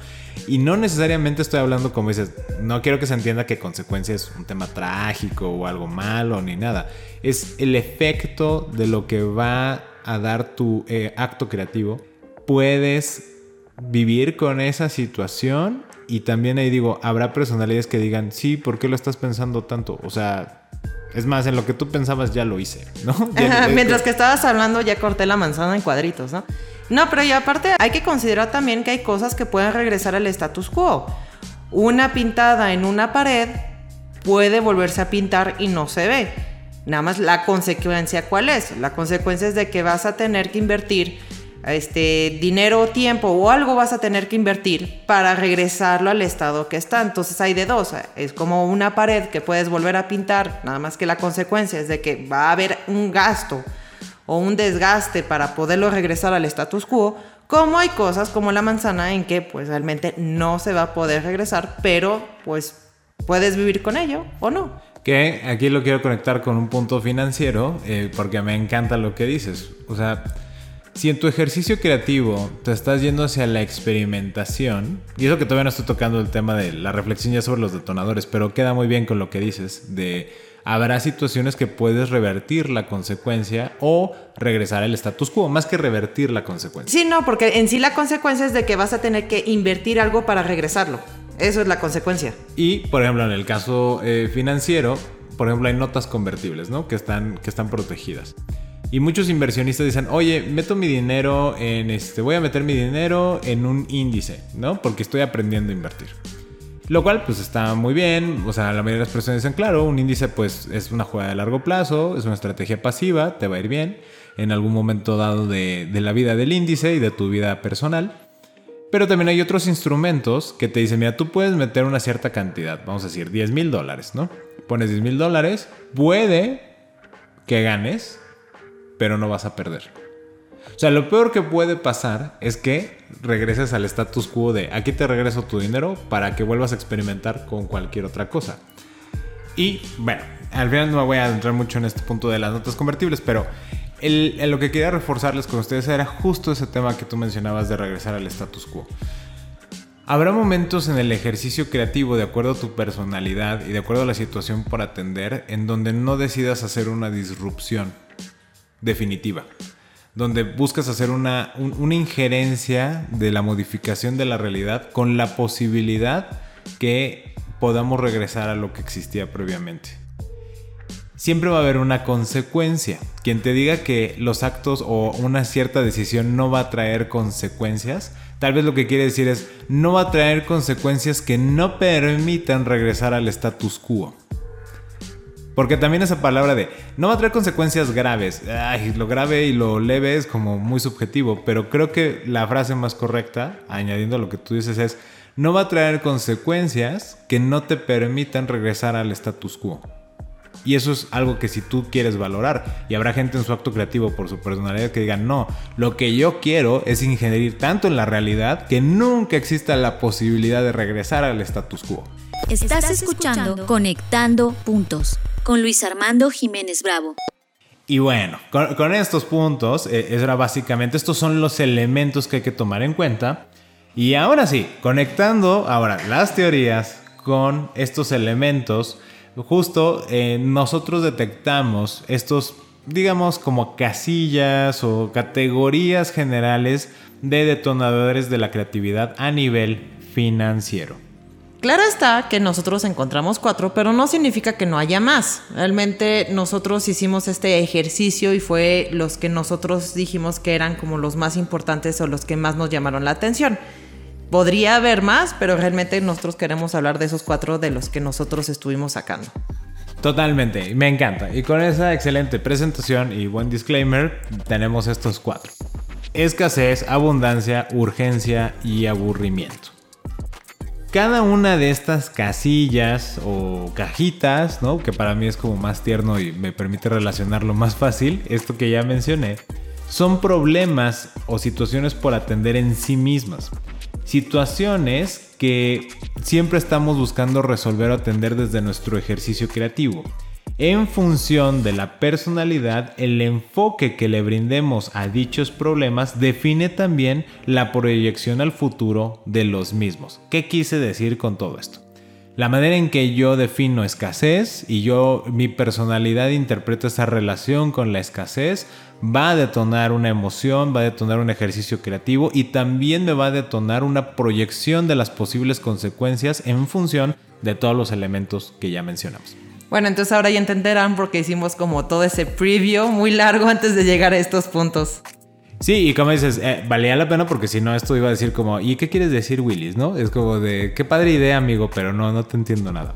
Y no necesariamente estoy hablando como dices, no quiero que se entienda que consecuencia es un tema trágico o algo malo ni nada. Es el efecto de lo que va a dar tu eh, acto creativo. Puedes vivir con esa situación y también ahí digo, habrá personalidades que digan, sí, ¿por qué lo estás pensando tanto? O sea, es más, en lo que tú pensabas ya lo hice, ¿no? [LAUGHS] Mientras que estabas hablando ya corté la manzana en cuadritos, ¿no? No, pero y aparte hay que considerar también que hay cosas que pueden regresar al status quo. Una pintada en una pared puede volverse a pintar y no se ve. Nada más la consecuencia cuál es. La consecuencia es de que vas a tener que invertir este, dinero o tiempo o algo vas a tener que invertir para regresarlo al estado que está. Entonces hay de dos. Es como una pared que puedes volver a pintar, nada más que la consecuencia es de que va a haber un gasto o un desgaste para poderlo regresar al status quo. Como hay cosas como la manzana en que pues realmente no se va a poder regresar, pero pues puedes vivir con ello o no. Que aquí lo quiero conectar con un punto financiero, eh, porque me encanta lo que dices. O sea, si en tu ejercicio creativo te estás yendo hacia la experimentación, y eso que todavía no estoy tocando el tema de la reflexión ya sobre los detonadores, pero queda muy bien con lo que dices, de habrá situaciones que puedes revertir la consecuencia o regresar al status quo, más que revertir la consecuencia. Sí, no, porque en sí la consecuencia es de que vas a tener que invertir algo para regresarlo. Eso es la consecuencia. Y, por ejemplo, en el caso eh, financiero, por ejemplo, hay notas convertibles, ¿no? Que están, que están protegidas. Y muchos inversionistas dicen, oye, meto mi dinero en este, voy a meter mi dinero en un índice, ¿no? Porque estoy aprendiendo a invertir. Lo cual, pues está muy bien. O sea, la mayoría de las personas dicen, claro, un índice, pues es una jugada de largo plazo, es una estrategia pasiva, te va a ir bien en algún momento dado de, de la vida del índice y de tu vida personal. Pero también hay otros instrumentos que te dicen, mira, tú puedes meter una cierta cantidad, vamos a decir 10 mil dólares, ¿no? Pones 10 mil dólares, puede que ganes, pero no vas a perder. O sea, lo peor que puede pasar es que regreses al status quo de aquí te regreso tu dinero para que vuelvas a experimentar con cualquier otra cosa. Y bueno, al final no me voy a entrar mucho en este punto de las notas convertibles, pero el, lo que quería reforzarles con ustedes era justo ese tema que tú mencionabas de regresar al status quo. Habrá momentos en el ejercicio creativo, de acuerdo a tu personalidad y de acuerdo a la situación por atender, en donde no decidas hacer una disrupción definitiva, donde buscas hacer una, un, una injerencia de la modificación de la realidad con la posibilidad que podamos regresar a lo que existía previamente. Siempre va a haber una consecuencia. Quien te diga que los actos o una cierta decisión no va a traer consecuencias, tal vez lo que quiere decir es no va a traer consecuencias que no permitan regresar al status quo. Porque también esa palabra de no va a traer consecuencias graves. Ay, lo grave y lo leve es como muy subjetivo. Pero creo que la frase más correcta, añadiendo lo que tú dices, es no va a traer consecuencias que no te permitan regresar al status quo. Y eso es algo que si tú quieres valorar. Y habrá gente en su acto creativo por su personalidad que digan, no, lo que yo quiero es ingerir tanto en la realidad que nunca exista la posibilidad de regresar al status quo. Estás escuchando Conectando Puntos con Luis Armando Jiménez Bravo. Y bueno, con, estos puntos, eh, era básicamente, estos son los elementos que hay que tomar en cuenta. Y ahora sí, conectando ahora las teorías con estos elementos, justo eh, nosotros detectamos estos, digamos, como casillas o categorías generales de detonadores de la creatividad a nivel financiero. Claro está que nosotros encontramos cuatro, pero no significa que no haya más. Realmente nosotros hicimos este ejercicio y fue los que nosotros dijimos que eran como los más importantes o los que más nos llamaron la atención. Podría haber más, pero realmente nosotros queremos hablar de esos cuatro de los que nosotros estuvimos sacando. Totalmente, me encanta. Y con esa excelente presentación y buen disclaimer, tenemos estos cuatro. Escasez, abundancia, urgencia y aburrimiento cada una de estas casillas o cajitas, ¿no? Que para mí es como más tierno y me permite relacionarlo más fácil, esto que ya mencioné, son problemas o situaciones por atender en sí mismas. Situaciones que siempre estamos buscando resolver o atender desde nuestro ejercicio creativo. En función de la personalidad, el enfoque que le brindemos a dichos problemas define también la proyección al futuro de los mismos. ¿Qué quise decir con todo esto? La manera en que yo defino escasez y yo mi personalidad interpreta esa relación con la escasez va a detonar una emoción, va a detonar un ejercicio creativo y también me va a detonar una proyección de las posibles consecuencias en función de todos los elementos que ya mencionamos. Bueno, entonces ahora ya entenderán por qué hicimos como todo ese preview muy largo antes de llegar a estos puntos. Sí, y como dices, eh, valía la pena porque si no esto iba a decir como, ¿y qué quieres decir Willis? ¿No? Es como de, qué padre idea amigo, pero no, no te entiendo nada.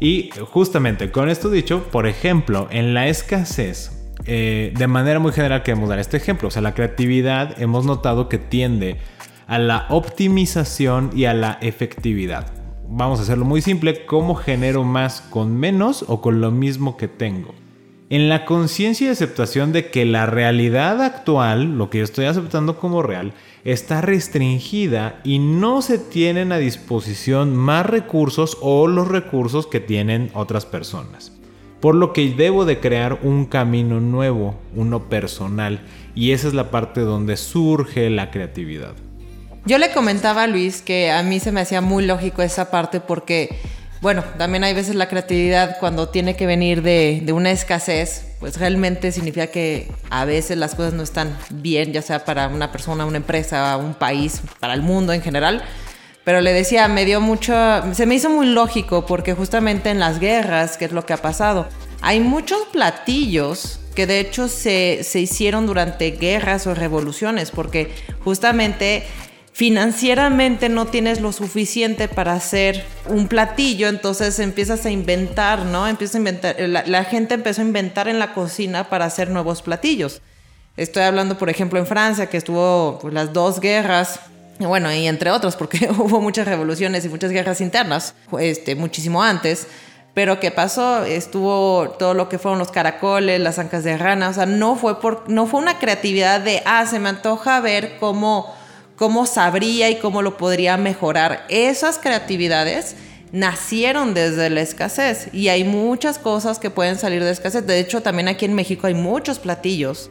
Y justamente con esto dicho, por ejemplo, en la escasez, eh, de manera muy general queremos dar este ejemplo, o sea, la creatividad hemos notado que tiende a la optimización y a la efectividad vamos a hacerlo muy simple, ¿cómo genero más con menos o con lo mismo que tengo? En la conciencia y aceptación de que la realidad actual, lo que yo estoy aceptando como real, está restringida y no se tienen a disposición más recursos o los recursos que tienen otras personas. Por lo que debo de crear un camino nuevo, uno personal, y esa es la parte donde surge la creatividad. Yo le comentaba a Luis que a mí se me hacía muy lógico esa parte porque, bueno, también hay veces la creatividad cuando tiene que venir de, una escasez, pues realmente significa que a veces las cosas no están bien, ya sea para una persona, una empresa, un país, para el mundo en general. Pero le decía, me dio mucho, se me hizo muy lógico porque justamente en las guerras, que es lo que ha pasado, hay muchos platillos que de hecho se, se hicieron durante guerras o revoluciones, porque justamente financieramente no tienes lo suficiente para hacer un platillo, entonces empiezas a inventar, ¿no? Empieza a inventar, la, gente empezó a inventar en la cocina para hacer nuevos platillos. Estoy hablando, por ejemplo, en Francia, que estuvo pues, las dos guerras, bueno, y entre otros, porque [LAUGHS] hubo muchas revoluciones y muchas guerras internas, este, muchísimo antes. Pero ¿qué pasó? Estuvo todo lo que fueron los caracoles, las ancas de rana, o sea, no fue, por, no fue una creatividad de, ah, se me antoja ver cómo cómo sabría y cómo lo podría mejorar. Esas creatividades nacieron desde la escasez y hay muchas cosas que pueden salir de escasez. De hecho, también aquí en México hay muchos platillos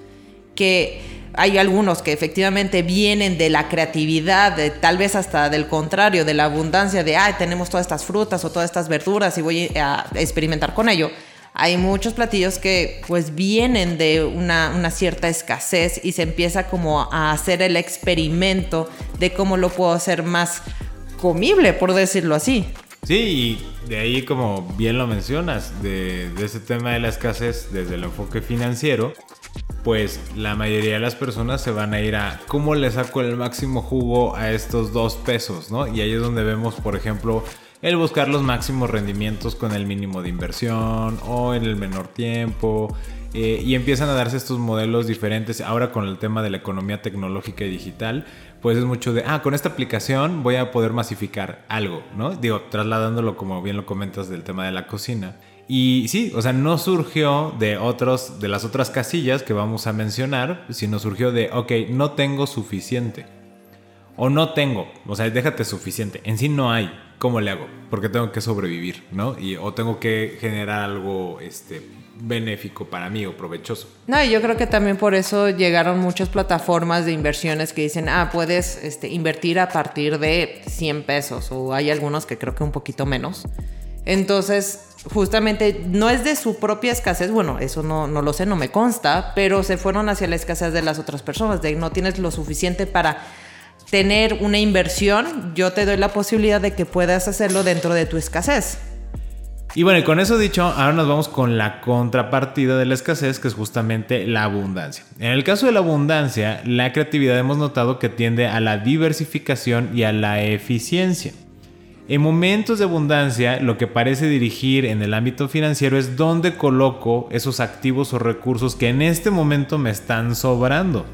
que hay algunos que efectivamente vienen de la creatividad, de, tal vez hasta del contrario, de la abundancia de, ay, tenemos todas estas frutas o todas estas verduras y voy a experimentar con ello hay muchos platillos que pues vienen de una, cierta escasez y se empieza como a hacer el experimento de cómo lo puedo hacer más comible, por decirlo así. Sí, y de ahí como bien lo mencionas, de, de ese tema de la escasez desde el enfoque financiero, pues la mayoría de las personas se van a ir a cómo le saco el máximo jugo a estos dos pesos, ¿no? Y ahí es donde vemos, por ejemplo, el buscar los máximos rendimientos con el mínimo de inversión o en el menor tiempo. Eh, y empiezan a darse estos modelos diferentes. Ahora con el tema de la economía tecnológica y digital, pues es mucho de, ah, con esta aplicación voy a poder masificar algo, ¿no? Digo, trasladándolo como bien lo comentas del tema de la cocina. Y sí, o sea, no surgió de otros, de las otras casillas que vamos a mencionar, sino surgió de, ok, no tengo suficiente. O no tengo, o sea, déjate suficiente. En sí no hay. ¿Cómo le hago? Porque tengo que sobrevivir, ¿no? Y, o tengo que generar algo este, benéfico para mí o provechoso. No, y yo creo que también por eso llegaron muchas plataformas de inversiones que dicen, ah, puedes este, invertir a partir de 100 pesos, o hay algunos que creo que un poquito menos. Entonces, justamente no es de su propia escasez, bueno, eso no, no, lo sé, no me consta, pero se fueron hacia la escasez de las otras personas, de no tienes lo suficiente para tener una inversión, yo te doy la posibilidad de que puedas hacerlo dentro de tu escasez. Y bueno, y con eso dicho, ahora nos vamos con la contrapartida de la escasez, que es justamente la abundancia. En el caso de la abundancia, la creatividad hemos notado que tiende a la diversificación y a la eficiencia. En momentos de abundancia, lo que parece dirigir en el ámbito financiero es dónde coloco esos activos o recursos que en este momento me están sobrando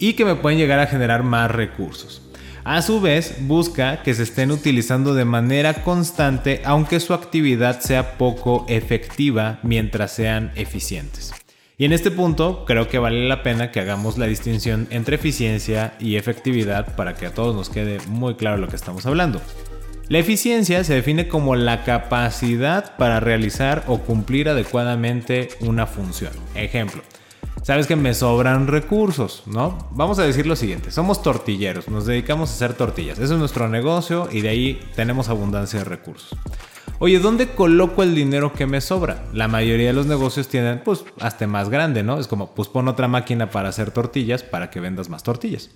y que me pueden llegar a generar más recursos. A su vez, busca que se estén utilizando de manera constante aunque su actividad sea poco efectiva mientras sean eficientes. Y en este punto creo que vale la pena que hagamos la distinción entre eficiencia y efectividad para que a todos nos quede muy claro lo que estamos hablando. La eficiencia se define como la capacidad para realizar o cumplir adecuadamente una función. Ejemplo, sabes que me sobran recursos, ¿no? Vamos a decir lo siguiente, somos tortilleros, nos dedicamos a hacer tortillas, ese es nuestro negocio y de ahí tenemos abundancia de recursos. Oye, ¿dónde coloco el dinero que me sobra? La mayoría de los negocios tienen, pues, hasta más grande, ¿no? Es como, pues pon otra máquina para hacer tortillas para que vendas más tortillas.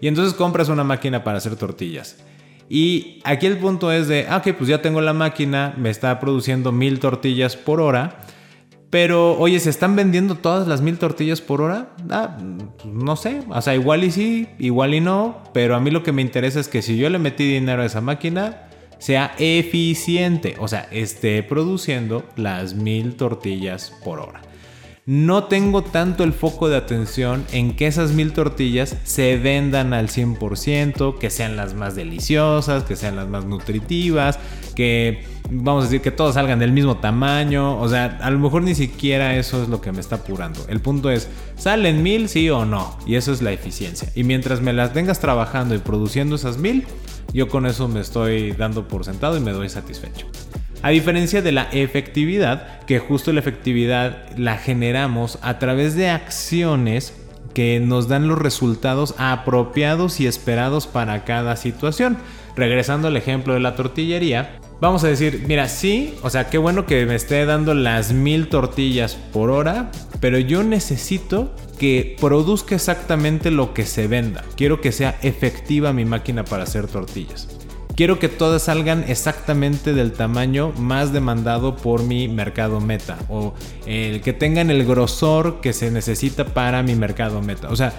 Y entonces compras una máquina para hacer tortillas. Y aquí el punto es de, ah, ok, pues ya tengo la máquina, me está produciendo mil tortillas por hora. Pero, oye, ¿se están vendiendo todas las mil tortillas por hora? Ah, no sé. O sea, igual y sí, igual y no. Pero a mí lo que me interesa es que si yo le metí dinero a esa máquina, sea eficiente. O sea, esté produciendo las mil tortillas por hora no tengo tanto el foco de atención en que esas mil tortillas se vendan al 100%, que sean las más deliciosas, que sean las más nutritivas, que vamos a decir que todas salgan del mismo tamaño. O sea, a lo mejor ni siquiera eso es lo que me está apurando. El punto es, ¿salen mil sí o no? Y eso es la eficiencia. Y mientras me las vengas trabajando y produciendo esas mil, yo con eso me estoy dando por sentado y me doy satisfecho. A diferencia de la efectividad, que justo la efectividad la generamos a través de acciones que nos dan los resultados apropiados y esperados para cada situación. Regresando al ejemplo de la tortillería, vamos a decir, mira, sí, o sea, qué bueno que me esté dando las mil tortillas por hora, pero yo necesito que produzca exactamente lo que se venda. Quiero que sea efectiva mi máquina para hacer tortillas. Quiero que todas salgan exactamente del tamaño más demandado por mi mercado meta o el que tengan el grosor que se necesita para mi mercado meta. O sea,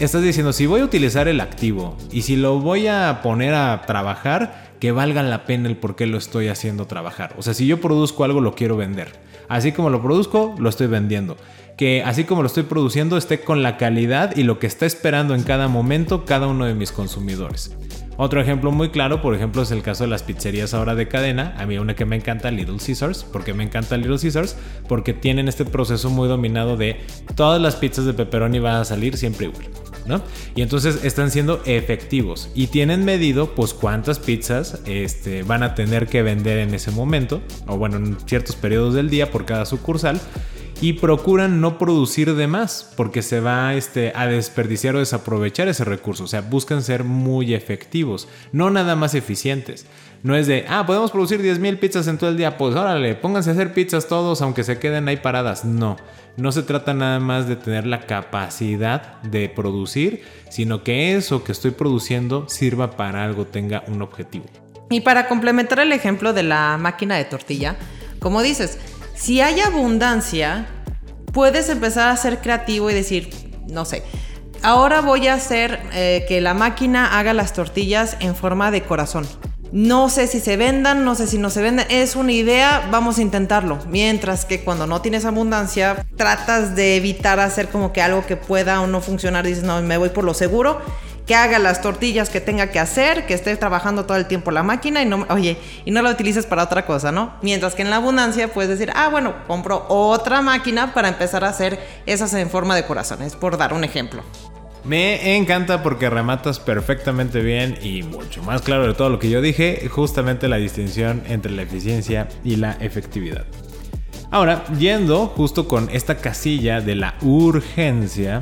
estás diciendo, si voy a utilizar el activo y si lo voy a poner a trabajar, que valga la pena el por qué lo estoy haciendo trabajar. O sea, si yo produzco algo, lo quiero vender. Así como lo produzco, lo estoy vendiendo. Que así como lo estoy produciendo, esté con la calidad y lo que está esperando en cada momento cada uno de mis consumidores. Otro ejemplo muy claro, por ejemplo, es el caso de las pizzerías ahora de cadena. A mí una que me encanta, Little Caesars. ¿Por qué me encanta Little Caesars? Porque tienen este proceso muy dominado de todas las pizzas de pepperoni van a salir siempre igual. ¿no? Y entonces están siendo efectivos y tienen medido pues cuántas pizzas este, van a tener que vender en ese momento o bueno en ciertos periodos del día por cada sucursal y procuran no producir de más porque se va este, a desperdiciar o desaprovechar ese recurso. O sea, buscan ser muy efectivos, no nada más eficientes. No es de, ah, podemos producir 10.000 pizzas en todo el día, pues órale, pónganse a hacer pizzas todos aunque se queden ahí paradas. No, no se trata nada más de tener la capacidad de producir, sino que eso que estoy produciendo sirva para algo, tenga un objetivo. Y para complementar el ejemplo de la máquina de tortilla, como dices, si hay abundancia, puedes empezar a ser creativo y decir, no sé, ahora voy a hacer eh, que la máquina haga las tortillas en forma de corazón. No sé si se vendan, no sé si no se venden. Es una idea, vamos a intentarlo. Mientras que cuando no tienes abundancia, tratas de evitar hacer como que algo que pueda o no funcionar. Dices, no, me voy por lo seguro. Que haga las tortillas que tenga que hacer, que esté trabajando todo el tiempo la máquina y no, oye, y no la utilices para otra cosa, ¿no? Mientras que en la abundancia puedes decir, ah, bueno, compro otra máquina para empezar a hacer esas en forma de corazones, por dar un ejemplo. Me encanta porque rematas perfectamente bien y mucho más claro de todo lo que yo dije, justamente la distinción entre la eficiencia y la efectividad. Ahora, yendo justo con esta casilla de la urgencia,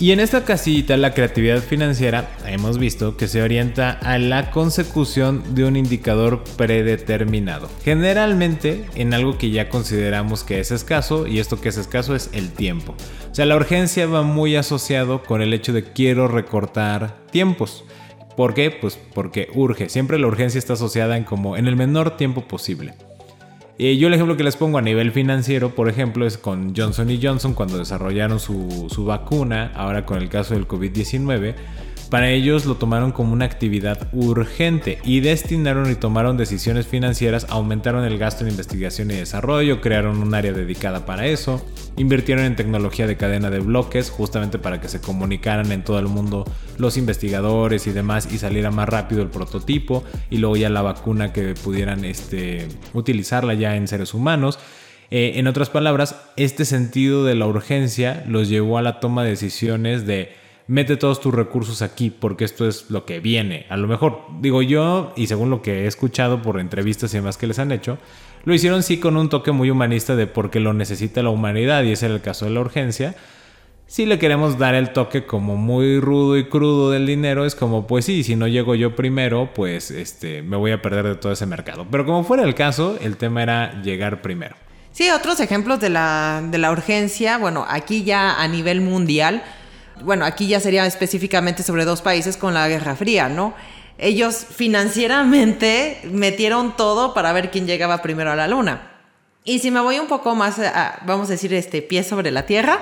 y en esta casita la creatividad financiera hemos visto que se orienta a la consecución de un indicador predeterminado, generalmente en algo que ya consideramos que es escaso y esto que es escaso es el tiempo. O sea, la urgencia va muy asociado con el hecho de quiero recortar tiempos. ¿Por qué? Pues porque urge. Siempre la urgencia está asociada en como en el menor tiempo posible. Eh, yo el ejemplo que les pongo a nivel financiero, por ejemplo, es con Johnson Johnson cuando desarrollaron su, su vacuna, ahora con el caso del COVID-19 para ellos lo tomaron como una actividad urgente y destinaron y tomaron decisiones financieras, aumentaron el gasto en investigación y desarrollo, crearon un área dedicada para eso, invirtieron en tecnología de cadena de bloques justamente para que se comunicaran en todo el mundo los investigadores y demás y saliera más rápido el prototipo y luego ya la vacuna que pudieran este, utilizarla ya en seres humanos. Eh, en otras palabras, este sentido de la urgencia los llevó a la toma de decisiones de mete todos tus recursos aquí porque esto es lo que viene. A lo mejor, digo yo, y según lo que he escuchado por entrevistas y demás que les han hecho, lo hicieron sí con un toque muy humanista de porque lo necesita la humanidad y ese era el caso de la urgencia. Si le queremos dar el toque como muy rudo y crudo del dinero, es como, pues sí, si no llego yo primero, pues este, me voy a perder de todo ese mercado. Pero como fuera el caso, el tema era llegar primero. Sí, otros ejemplos de la, de la urgencia, bueno, aquí ya a nivel mundial, bueno, aquí ya sería específicamente sobre dos países con la Guerra Fría, ¿no? Ellos financieramente [LAUGHS] metieron todo para ver quién llegaba primero a la luna. Y si me voy un poco más, a, vamos a decir, este pie sobre la tierra,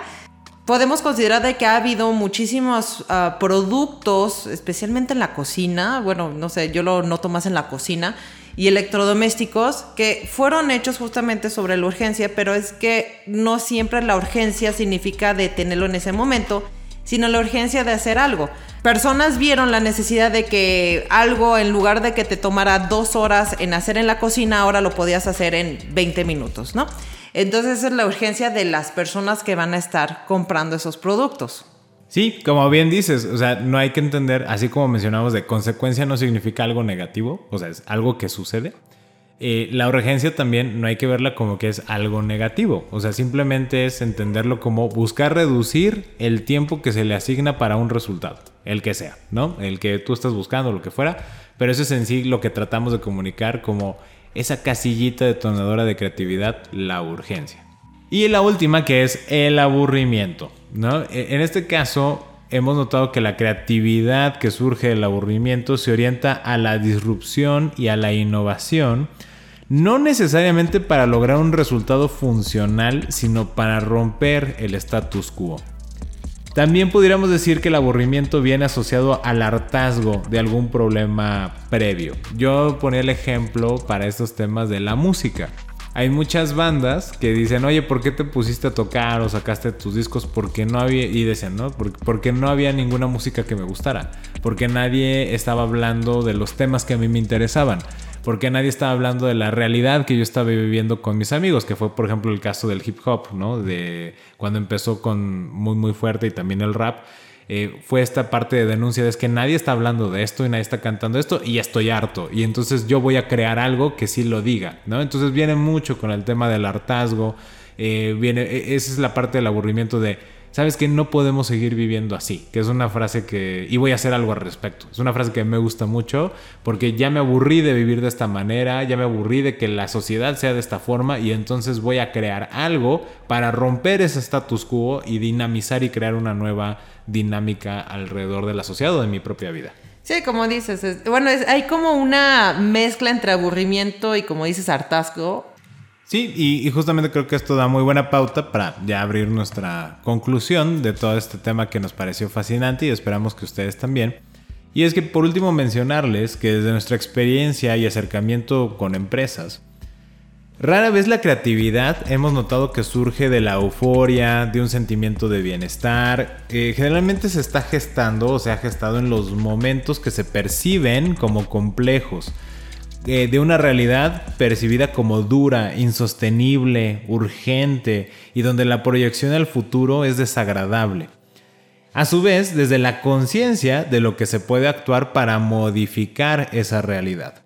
podemos considerar de que ha habido muchísimos ah, productos, especialmente en la cocina, bueno, no sé, yo lo noto más en la cocina, y electrodomésticos que fueron hechos justamente sobre la urgencia, pero es que no siempre la urgencia significa detenerlo en ese momento, sino la urgencia de hacer algo. Personas vieron la necesidad de que algo, en lugar de que te tomara dos horas en hacer en la cocina, ahora lo podías hacer en 20 minutos, ¿no? Entonces es la urgencia de las personas que van a estar comprando esos productos. Sí, como bien dices, o sea, no hay que entender, así como mencionamos, de consecuencia no significa algo negativo, o sea, es algo que sucede. Eh, la urgencia también no hay que verla como que es algo negativo, o sea, simplemente es entenderlo como buscar reducir el tiempo que se le asigna para un resultado, el que sea, ¿no? El que tú estás buscando, lo que fuera, pero eso es en sí lo que tratamos de comunicar como esa casillita detonadora de creatividad, la urgencia. Y la última que es el aburrimiento, ¿no? E, en este caso, hemos notado que la creatividad que surge del aburrimiento se orienta a la disrupción y a la innovación no necesariamente para lograr un resultado funcional, sino para romper el status quo. También pudiéramos decir que el aburrimiento viene asociado al hartazgo de algún problema previo. Yo ponía el ejemplo para estos temas de la música. Hay muchas bandas que dicen, oye, ¿por qué te pusiste a tocar o sacaste tus discos? Porque no había, y dicen, ¿no? Porque no había ninguna música que me gustara. Porque nadie estaba hablando de los temas que a mí me interesaban porque nadie estaba hablando de la realidad que yo estaba viviendo con mis amigos, que fue por ejemplo el caso del hip hop, ¿no? De cuando empezó con muy muy fuerte y también el rap. Eh, fue esta parte de denuncia de es que nadie está hablando de esto y nadie está cantando esto y estoy harto y entonces yo voy a crear algo que sí lo diga, ¿no? Entonces viene mucho con el tema del hartazgo, eh, viene, e, esa es la parte del aburrimiento de sabes que no podemos seguir viviendo así, que es una frase que, y voy a hacer algo al respecto, es una frase que me gusta mucho porque ya me aburrí de vivir de esta manera, ya me aburrí de que la sociedad sea de esta forma y entonces voy a crear algo para romper ese status quo y dinamizar y crear una nueva dinámica alrededor de la sociedad o de mi propia vida. Sí, como dices, es- bueno, hay como una mezcla entre aburrimiento y como dices, hartazgo. Sí, y, justamente creo que esto da muy buena pauta para ya abrir nuestra conclusión de todo este tema que nos pareció fascinante y esperamos que ustedes también. Y es que por último mencionarles que desde nuestra experiencia y acercamiento con empresas, Rara vez la creatividad hemos notado que surge de la euforia, de un sentimiento de bienestar. Eh, generalmente se está gestando o se ha gestado en los momentos que se perciben como complejos. Eh, de una realidad percibida como dura, insostenible, urgente y donde la proyección al futuro es desagradable. A su vez, desde la conciencia de lo que se puede actuar para modificar esa realidad.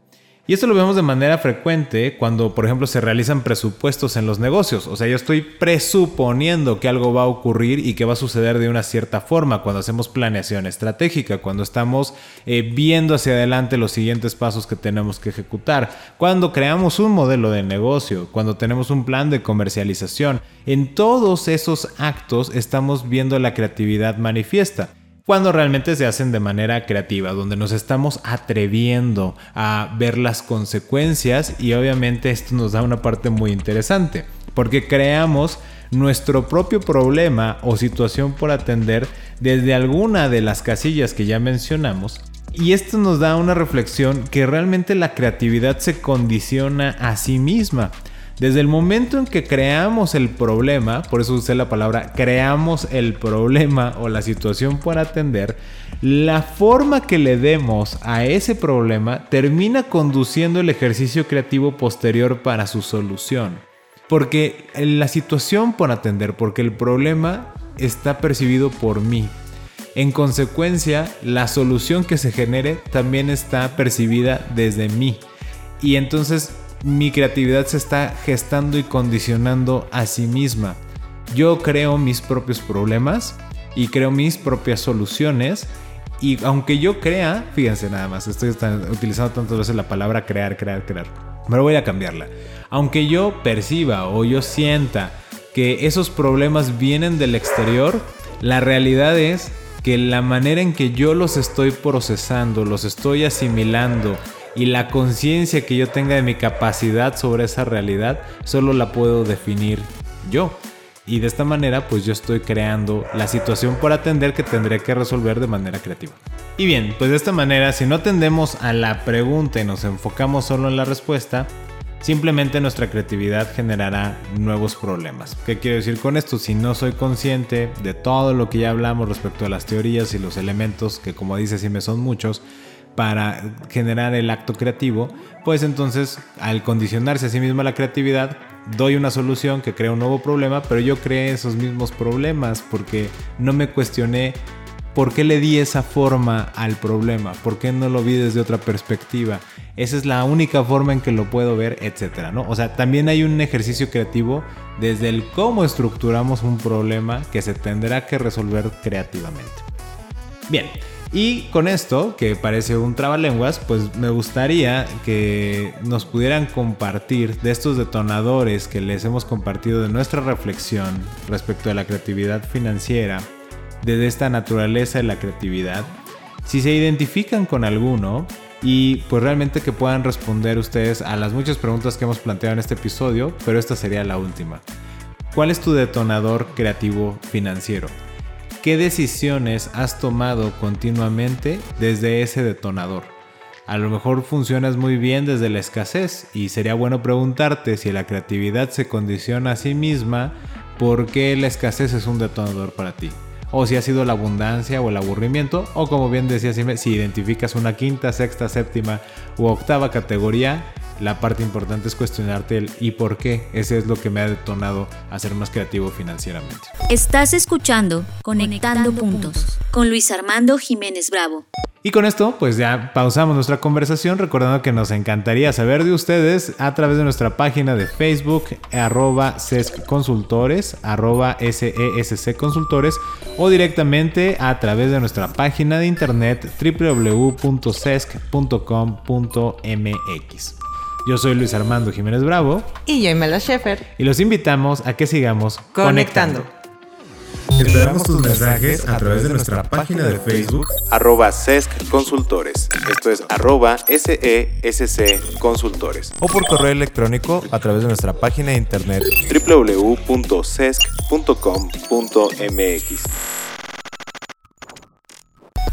Y esto lo vemos de manera frecuente cuando, por ejemplo, se realizan presupuestos en los negocios. O sea, yo estoy presuponiendo que algo va a ocurrir y que va a suceder de una cierta forma cuando hacemos planeación estratégica, cuando estamos eh, viendo hacia adelante los siguientes pasos que tenemos que ejecutar, cuando creamos un modelo de negocio, cuando tenemos un plan de comercialización. En todos esos actos estamos viendo la creatividad manifiesta cuando realmente se hacen de manera creativa, donde nos estamos atreviendo a ver las consecuencias y obviamente esto nos da una parte muy interesante, porque creamos nuestro propio problema o situación por atender desde alguna de las casillas que ya mencionamos. Y esto nos da una reflexión que realmente la creatividad se condiciona a sí misma. Desde el momento en que creamos el problema, por eso usé la palabra, creamos el problema o la situación por atender, la forma que le demos a ese problema termina conduciendo el ejercicio creativo posterior para su solución. Porque la situación por atender, porque el problema está percibido por mí. En consecuencia, la solución que se genere también está percibida desde mí. Y entonces mi creatividad se está gestando y condicionando a sí misma. Yo creo mis propios problemas y creo mis propias soluciones. Y aunque yo crea, fíjense nada más, estoy utilizando tantas veces la palabra crear, crear, crear. Pero voy a cambiarla. Aunque yo perciba o yo sienta que esos problemas vienen del exterior, la realidad es que la manera en que yo los estoy procesando, los estoy asimilando, y la conciencia que yo tenga de mi capacidad sobre esa realidad solo la puedo definir yo. Y de esta manera pues yo estoy creando la situación por atender que tendré que resolver de manera creativa. Y bien, pues de esta manera si no atendemos a la pregunta y nos enfocamos solo en la respuesta, simplemente nuestra creatividad generará nuevos problemas. ¿Qué quiero decir con esto? Si no soy consciente de todo lo que ya hablamos respecto a las teorías y los elementos, que como dice si me son muchos, para generar el acto creativo, pues entonces al condicionarse a sí misma la creatividad, doy una solución que crea un nuevo problema, pero yo creé esos mismos problemas porque no me cuestioné por qué le di esa forma al problema, por qué no lo vi desde otra perspectiva. Esa es la única forma en que lo puedo ver, etcétera, ¿no? O sea, también hay un ejercicio creativo desde el cómo estructuramos un problema que se tendrá que resolver creativamente. Bien, y con esto, que parece un trabalenguas, pues me gustaría que nos pudieran compartir de estos detonadores que les hemos compartido de nuestra reflexión respecto a la creatividad financiera, de esta naturaleza de la creatividad, si se identifican con alguno y pues realmente que puedan responder ustedes a las muchas preguntas que hemos planteado en este episodio, pero esta sería la última. ¿Cuál es tu detonador creativo financiero? ¿Qué decisiones has tomado continuamente desde ese detonador? A lo mejor funcionas muy bien desde la escasez y sería bueno preguntarte si la creatividad se condiciona a sí misma, ¿por qué la escasez es un detonador para ti? O si ha sido la abundancia o el aburrimiento, o como bien decía si identificas una quinta, sexta, séptima u octava categoría, la parte importante es cuestionarte el y por qué. Ese es lo que me ha detonado a ser más creativo financieramente. Estás escuchando Conectando, Puntos con Luis Armando Jiménez Bravo. Y con esto, pues ya pausamos nuestra conversación, recordando que nos encantaría saber de ustedes a través de nuestra página de Facebook, arroba SESC Consultores, arroba SESC Consultores, o directamente a través de nuestra página de internet www.sesc.com.mx. Yo soy Luis Armando Jiménez Bravo Y yo, Imela Sheffer. y los invitamos a que sigamos Conectando. conectando. Esperamos tus mensajes a través de nuestra página de Facebook arroba SESC Consultores. Esto es arroba SESC Consultores. o por correo electrónico a través de nuestra página de internet www.sesc.com.mx.